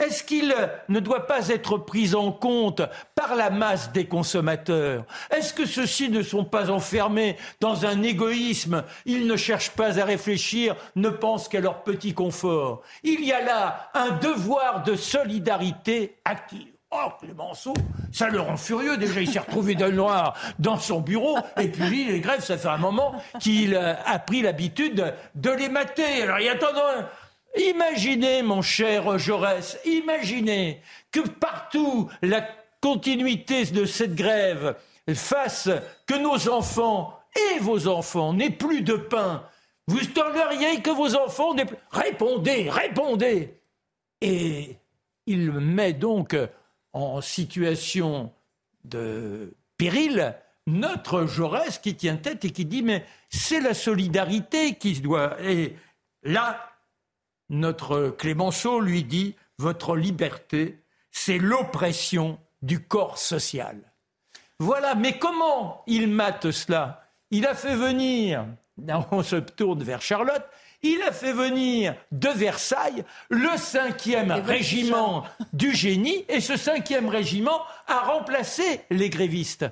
est-ce qu'il ne doit pas être pris en compte par la masse des consommateurs? Est-ce que ceux-ci ne sont pas enfermés dans un égoïsme? Ils ne cherchent pas à réfléchir, ne pensent qu'à leur petit confort. Il y a là un devoir de solidarité active. Oh, Clémenceau, ça le rend furieux. Déjà, il s'est retrouvé d'un noir dans son bureau. Et puis, les grèves, ça fait un moment qu'il a pris l'habitude de les mater. Alors, il y a Imaginez, mon cher Jaurès, imaginez que partout la continuité de cette grève fasse que nos enfants et vos enfants n'aient plus de pain. Vous tolériez que vos enfants n'aient plus. Répondez, répondez. Et il met donc en situation de péril notre Jaurès qui tient tête et qui dit mais c'est la solidarité qui se doit. Et là, notre Clémenceau lui dit Votre liberté, c'est l'oppression du corps social. Voilà, mais comment il mate cela? Il a fait venir, on se tourne vers Charlotte, il a fait venir de Versailles le cinquième régiment du génie, et ce cinquième régiment a remplacé les grévistes.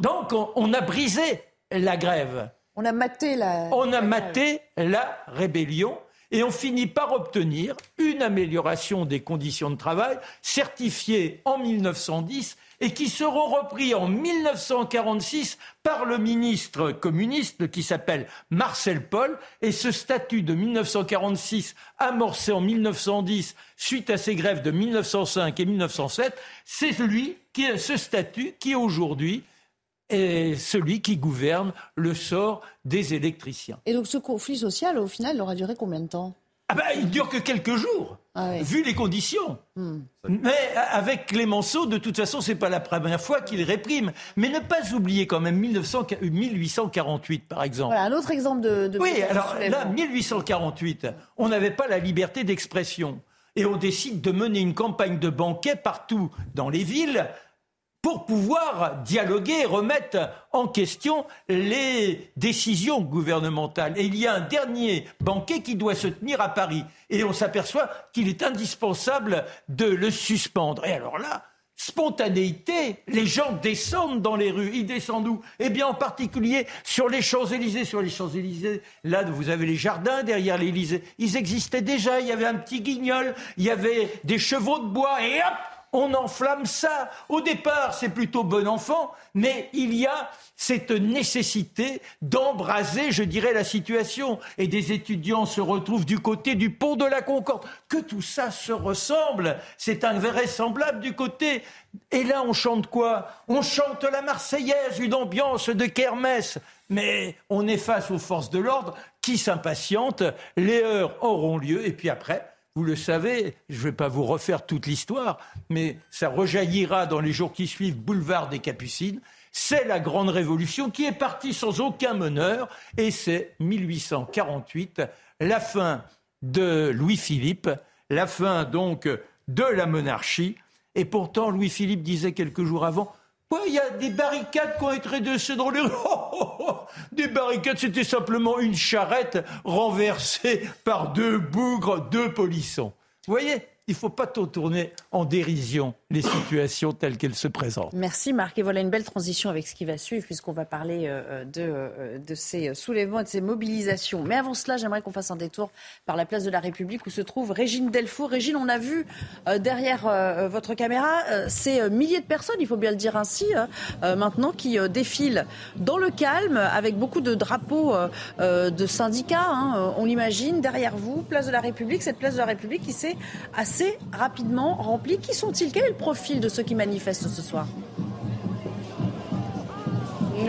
Donc on, a brisé la grève. On a maté la. On a maté la rébellion et on finit par obtenir une amélioration des conditions de travail certifiée en 1910 et qui seront repris en 1946 par le ministre communiste qui s'appelle Marcel Paul. Et ce statut de 1946, amorcé en 1910 suite à ces grèves de 1905 et 1907, c'est celui qui, ce statut qui aujourd'hui est celui qui gouverne le sort des électriciens. Et donc ce conflit social, au final, il aura duré combien de temps? Ah ben, il dure que quelques jours, ah vu les conditions. Hmm. Mais avec Clémenceau, de toute façon, c'est pas la première fois qu'il réprime. Mais ne pas oublier quand même 1848, par exemple. Voilà, un autre exemple de... de oui, alors là, 1848, on n'avait pas la liberté d'expression. Et on décide de mener une campagne de banquet partout dans les villes pour pouvoir dialoguer et remettre en question les décisions gouvernementales. Et il y a un dernier banquet qui doit se tenir à Paris. Et on s'aperçoit qu'il est indispensable de le suspendre. Et alors là, spontanéité, les gens descendent dans les rues. Ils descendent où? Eh bien, en particulier sur les Champs-Élysées. Sur les Champs-Élysées, là, vous avez les jardins derrière l'Élysée. Ils existaient déjà. Il y avait un petit guignol, il y avait des chevaux de bois, et hop on enflamme ça. Au départ, c'est plutôt bon enfant, mais il y a cette nécessité d'embraser, je dirais, la situation. Et des étudiants se retrouvent du côté du pont de la Concorde. Que tout ça se ressemble, c'est invraisemblable du côté. Et là, on chante quoi? On chante la Marseillaise, une ambiance de kermesse. Mais on est face aux forces de l'ordre qui s'impatientent, les heures auront lieu, et puis après, vous le savez, je ne vais pas vous refaire toute l'histoire, mais ça rejaillira dans les jours qui suivent, boulevard des Capucines. C'est la grande révolution qui est partie sans aucun meneur, et c'est 1848, la fin de Louis-Philippe, la fin donc de la monarchie. Et pourtant, Louis-Philippe disait quelques jours avant, il y a des barricades qui ont été dressées dans les rues. des barricades, c'était simplement une charrette renversée par deux bougres, deux polissons. Vous voyez il ne faut pas tourner en dérision les situations telles qu'elles se présentent. Merci Marc. Et voilà une belle transition avec ce qui va suivre, puisqu'on va parler euh, de, euh, de, ces soulèvements et de ces mobilisations. Mais avant cela, j'aimerais qu'on fasse un détour par la place de la République où se trouve Régine Delfour. Régine, on a vu euh, derrière votre caméra ces milliers de personnes, il faut bien le dire ainsi, maintenant, qui défilent dans le calme avec beaucoup de drapeaux de syndicats. Hein, on l'imagine derrière vous, place de la République, cette place de la République qui s'est assez rapidement rempli. Qui sont-ils? Quel profil de ceux qui manifestent ce soir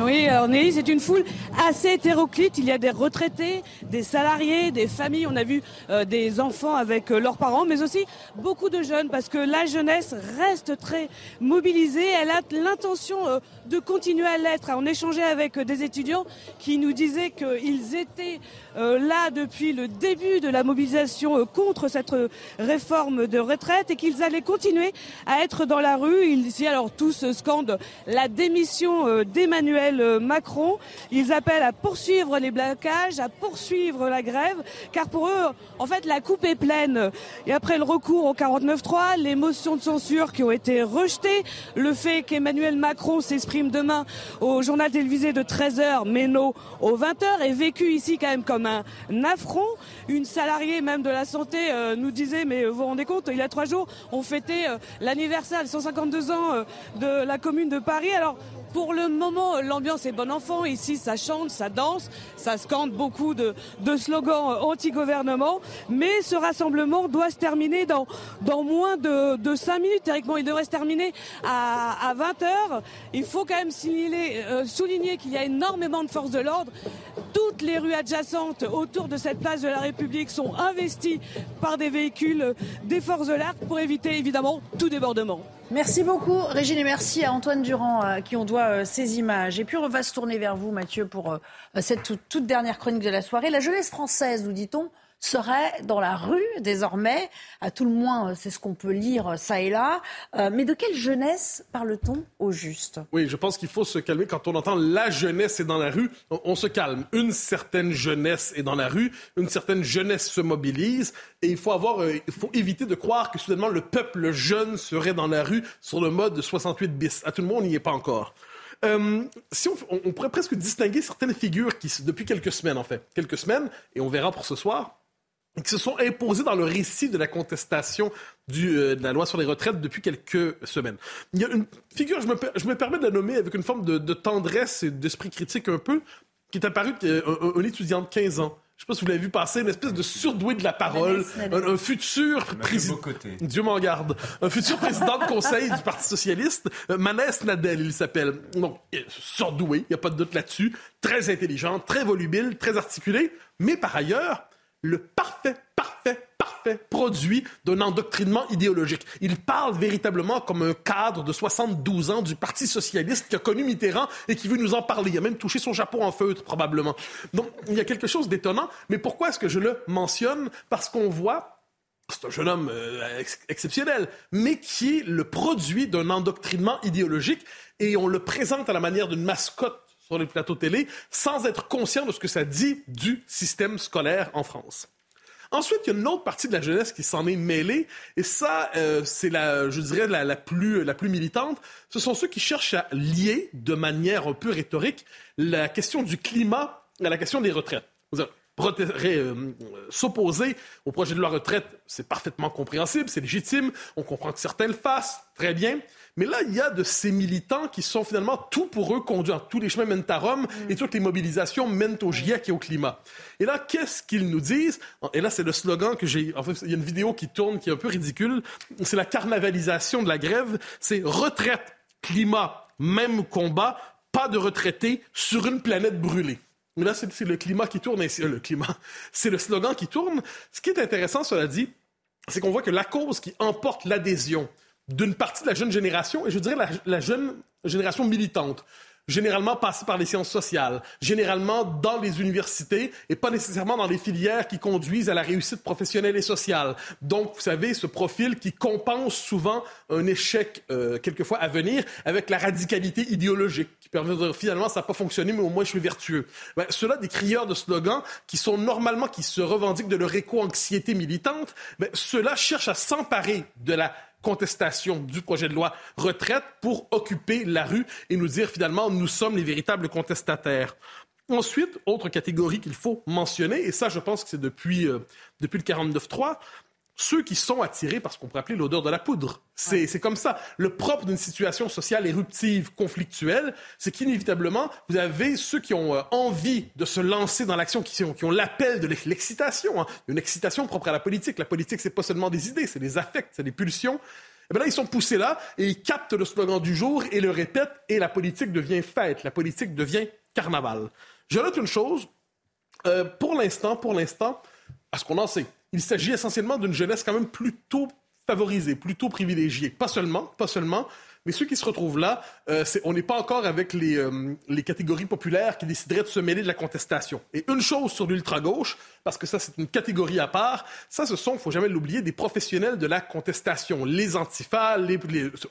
oui, on est, c'est une foule assez hétéroclite. Il y a des retraités, des salariés, des familles. On a vu euh, des enfants avec euh, leurs parents, mais aussi beaucoup de jeunes, parce que la jeunesse reste très mobilisée. Elle a l'intention euh, de continuer à l'être. On échangeait avec des étudiants qui nous disaient qu'ils étaient là depuis le début de la mobilisation contre cette réforme de retraite et qu'ils allaient continuer à être dans la rue. Ici, alors tous scandent la démission d'Emmanuel Emmanuel Macron. Ils appellent à poursuivre les blocages, à poursuivre la grève, car pour eux, en fait, la coupe est pleine. Et après le recours au 49-3, les motions de censure qui ont été rejetées, le fait qu'Emmanuel Macron s'exprime demain au journal télévisé de 13h, Méno au 20h, est vécu ici quand même comme un affront. Une salariée même de la santé euh, nous disait, mais vous vous rendez compte, il y a trois jours, on fêtait euh, l'anniversaire des 152 ans euh, de la commune de Paris. Alors pour le moment, l'ambiance est bon enfant. Ici, ça chante, ça danse, ça scande beaucoup de, slogans anti-gouvernement. Mais ce rassemblement doit se terminer dans, moins de, de 5 minutes. Théoriquement, il devrait se terminer à, à 20 heures. Il faut quand même euh, souligner qu'il y a énormément de forces de l'ordre. Toutes les rues adjacentes autour de cette place de la République sont investies par des véhicules des forces de l'ordre pour éviter évidemment tout débordement. Merci beaucoup, Régine, et merci à Antoine Durand euh, qui on doit euh, ces images. Et puis on va se tourner vers vous, Mathieu, pour euh, cette toute dernière chronique de la soirée. La jeunesse française, nous dit-on, serait dans la rue désormais. À tout le moins, c'est ce qu'on peut lire ça et là. Euh, mais de quelle jeunesse parle-t-on au juste? Oui, je pense qu'il faut se calmer. Quand on entend la jeunesse est dans la rue, on, se calme. Une certaine jeunesse est dans la rue, une certaine jeunesse se mobilise. Et il faut, avoir, euh, il faut éviter de croire que soudainement le peuple jeune serait dans la rue sur le mode 68 bis. À tout le monde, on n'y est pas encore. Euh, si on, on, pourrait presque distinguer certaines figures qui, depuis quelques semaines, en fait, quelques semaines, et on verra pour ce soir, qui se sont imposés dans le récit de la contestation du, euh, de la loi sur les retraites depuis quelques semaines. Il y a une figure, je me, je me permets de la nommer avec une forme de, de tendresse et d'esprit critique un peu, qui est apparu euh, un, un, étudiant de 15 ans. Je sais pas si vous l'avez vu passer, une espèce de surdoué de la parole, un, futur président. Dieu m'en garde. Un futur président de conseil du Parti socialiste, euh, Manès Nadel, il s'appelle. Donc, surdoué, il n'y a pas de doute là-dessus. Très intelligent, très volubile, très articulé, mais par ailleurs, le parfait, parfait, parfait produit d'un endoctrinement idéologique. Il parle véritablement comme un cadre de 72 ans du Parti socialiste qui a connu Mitterrand et qui veut nous en parler. Il a même touché son chapeau en feutre, probablement. Donc, il y a quelque chose d'étonnant. Mais pourquoi est-ce que je le mentionne? Parce qu'on voit c'est un jeune homme euh, exceptionnel, mais qui est le produit d'un endoctrinement idéologique et on le présente à la manière d'une mascotte sur les plateaux télé sans être conscient de ce que ça dit du système scolaire en France. Ensuite, il y a une autre partie de la jeunesse qui s'en est mêlée, et ça, euh, c'est la, je dirais, la, plus, la plus militante. Ce sont ceux qui cherchent à lier, de manière un peu rhétorique, la question du climat à la question des retraites. Euh, s'opposer au projet de loi retraite, c'est parfaitement compréhensible, c'est légitime, on comprend que certains le fassent, très bien. Mais là, il y a de ces militants qui sont finalement tout pour eux conduits. Tous les chemins mènent à Rome et toutes les mobilisations mènent au GIEC et au climat. Et là, qu'est-ce qu'ils nous disent? Et là, c'est le slogan que j'ai. En fait, il y a une vidéo qui tourne qui est un peu ridicule. C'est la carnavalisation de la grève. C'est retraite, climat, même combat, pas de retraités sur une planète brûlée. Mais là, c'est le climat qui tourne. Et le climat, c'est le slogan qui tourne. Ce qui est intéressant, cela dit, c'est qu'on voit que la cause qui emporte l'adhésion d'une partie de la jeune génération, et je dirais la, jeune génération militante, généralement passée par les sciences sociales, généralement dans les universités et pas nécessairement dans les filières qui conduisent à la réussite professionnelle et sociale. Donc, vous savez, ce profil qui compense souvent un échec euh, quelquefois à venir avec la radicalité idéologique qui permet de dire finalement ça n'a pas fonctionné, mais au moins je suis vertueux. Ben, Ceux-là, des crieurs de slogans qui sont normalement, qui se revendiquent de leur éco-anxiété militante, ben, ceux-là cherchent à s'emparer de la contestation du projet de loi retraite pour occuper la rue et nous dire finalement nous sommes les véritables contestataires. Ensuite, autre catégorie qu'il faut mentionner, et ça je pense que c'est depuis, euh, depuis le 49-3, ceux qui sont attirés par ce qu'on pourrait appeler l'odeur de la poudre. C'est comme ça. Le propre d'une situation sociale éruptive, conflictuelle, c'est qu'inévitablement, vous avez ceux qui ont euh, envie de se lancer dans l'action, qui, qui, ont l'appel de l'excitation, hein. une excitation propre à la politique. La politique, c'est pas seulement des idées, c'est des affects, c'est des pulsions. Et eh bien là, ils sont poussés là et ils captent le slogan du jour et le répètent et la politique devient fête, la politique devient carnaval. Je note une chose, euh, pour l'instant, pour l'instant, à ce qu'on en sait, il s'agit essentiellement d'une jeunesse quand même plutôt favorisée, plutôt privilégiée. Pas seulement, pas seulement, Mais ceux qui se retrouvent là, euh, on n'est pas encore avec les, euh, les catégories populaires qui décideraient de se mêler de la contestation. Et une chose sur l'ultra-gauche, parce que ça, c'est une catégorie à part. Ça, ce sont, il faut jamais l'oublier, des professionnels de la contestation. Les antifas, les,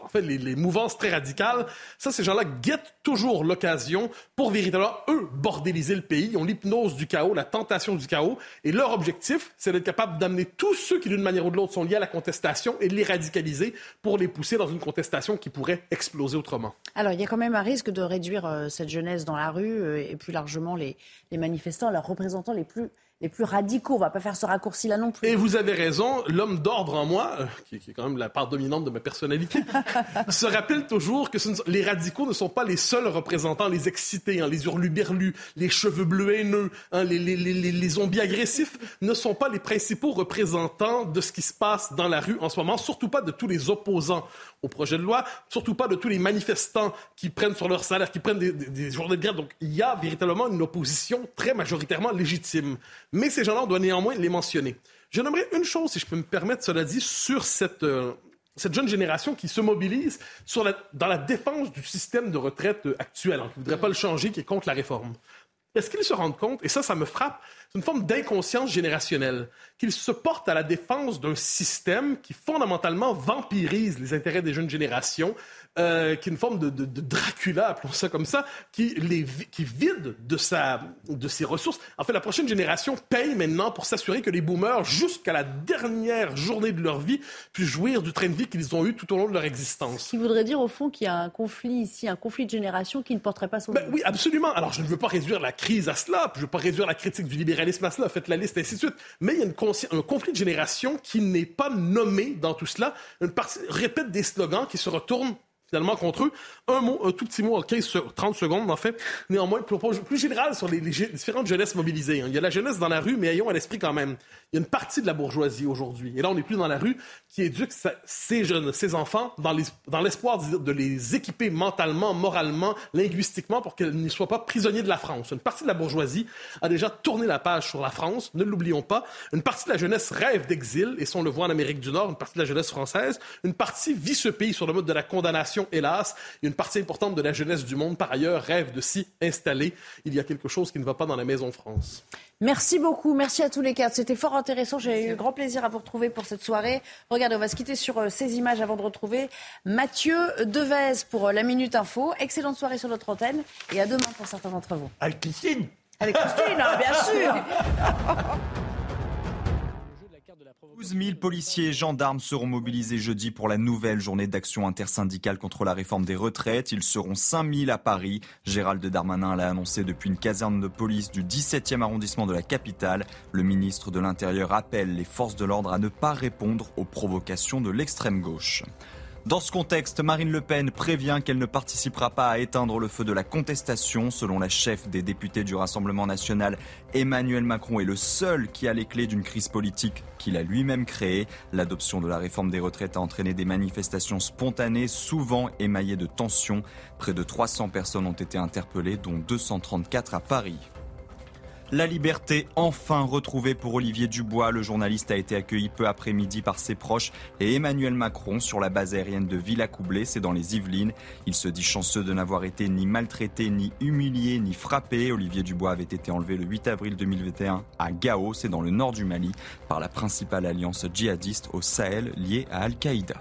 en fait, les, mouvances très radicales. Ça, ces gens-là guettent toujours l'occasion pour véritablement, eux, bordéliser le pays. Ils ont l'hypnose du chaos, la tentation du chaos. Et leur objectif, c'est d'être capable d'amener tous ceux qui, d'une manière ou de l'autre, sont liés à la contestation et de les radicaliser pour les pousser dans une contestation qui pourrait exploser autrement. Alors, il y a quand même un risque de réduire euh, cette jeunesse dans la rue euh, et plus largement les, les manifestants, leurs représentants les plus les plus radicaux. On va pas faire ce raccourci-là non plus. Et vous avez raison, l'homme d'ordre en moi, euh, qui, est quand même la part dominante de ma personnalité, se rappelle toujours que les radicaux ne sont pas les seuls représentants, les excités, hein, les hurluberlus, les cheveux bleus haineux, hein, les, les, les, les, zombies agressifs, ne sont pas les principaux représentants de ce qui se passe dans la rue en ce moment, surtout pas de tous les opposants au projet de loi, surtout pas de tous les manifestants qui prennent sur leur salaire, qui prennent des, des, journées de grève. Donc, il y a véritablement une opposition très majoritairement légitime. Mais ces gens-là, on doit néanmoins les mentionner. Je nommerai une chose, si je peux me permettre, cela dit, sur cette, euh, cette jeune génération qui se mobilise dans la défense du système de retraite actuel, hein, qui ne voudrait pas le changer, qui est contre la réforme. Est-ce qu'ils se rendent compte, et ça, ça me frappe, c'est une forme d'inconscience générationnelle, qu'ils se portent à la défense d'un système qui fondamentalement vampirise les intérêts des jeunes générations, euh, qui est une forme de, Dracula, appelons ça comme ça, qui, les, qui vide de, sa, de ses ressources. En fait, la prochaine génération paye maintenant pour s'assurer que les boomers, jusqu'à la dernière journée de leur vie, puissent jouir du train de vie qu'ils ont eu tout au long de leur existence. Ce qui voudrait dire, au fond, qu'il y a un conflit ici, un conflit de génération qui ne porterait pas son ben, Oui, absolument. Alors, je ne veux pas réduire la crise à cela, je ne veux pas réduire la critique du libéralisme à cela, faites la liste, et ainsi de suite. Mais il y a un conflit de génération qui n'est pas nommé dans tout cela. Une partie répète des slogans qui se retournent finalement contre eux. Un mot, un tout petit mot, 15, 30 secondes en fait. Néanmoins, plus, général sur les, différentes jeunesses mobilisées. Hein. Il y a la jeunesse dans la rue, mais ayons à l'esprit quand même. Il y a une partie de la bourgeoisie aujourd'hui, et là on n'est plus dans la rue, qui éduque ces jeunes, ces enfants dans l'espoir de les équiper mentalement, moralement, linguistiquement pour qu'ils ne soient pas prisonniers de la France. Une partie de la bourgeoisie a déjà tourné la page sur la France, ne l'oublions pas. Une partie de la jeunesse rêve d'exil, et ça on le voit en Amérique du Nord, une partie de la jeunesse française. Une partie vit ce pays sur le mode de la condamnation hélas. Une partie importante de la jeunesse du monde, par ailleurs, rêve de s'y installer. Il y a quelque chose qui ne va pas dans la Maison France. Merci beaucoup, merci à tous les quatre. C'était fort intéressant. J'ai eu grand plaisir à vous retrouver pour cette soirée. Regardez, on va se quitter sur euh, ces images avant de retrouver Mathieu Devez pour euh, la Minute Info. Excellente soirée sur notre antenne et à demain pour certains d'entre vous. Avec Christine Avec Christine, hein, bien sûr 12 000 policiers et gendarmes seront mobilisés jeudi pour la nouvelle journée d'action intersyndicale contre la réforme des retraites. Ils seront 5 000 à Paris. Gérald Darmanin l'a annoncé depuis une caserne de police du 17e arrondissement de la capitale. Le ministre de l'Intérieur appelle les forces de l'ordre à ne pas répondre aux provocations de l'extrême gauche. Dans ce contexte, Marine Le Pen prévient qu'elle ne participera pas à éteindre le feu de la contestation. Selon la chef des députés du Rassemblement national, Emmanuel Macron est le seul qui a les clés d'une crise politique qu'il a lui-même créée. L'adoption de la réforme des retraites a entraîné des manifestations spontanées, souvent émaillées de tensions. Près de 300 personnes ont été interpellées, dont 234 à Paris. La liberté enfin retrouvée pour Olivier Dubois. Le journaliste a été accueilli peu après-midi par ses proches et Emmanuel Macron sur la base aérienne de Villacoublay, c'est dans les Yvelines. Il se dit chanceux de n'avoir été ni maltraité, ni humilié, ni frappé. Olivier Dubois avait été enlevé le 8 avril 2021 à Gao, c'est dans le nord du Mali, par la principale alliance djihadiste au Sahel liée à Al-Qaïda.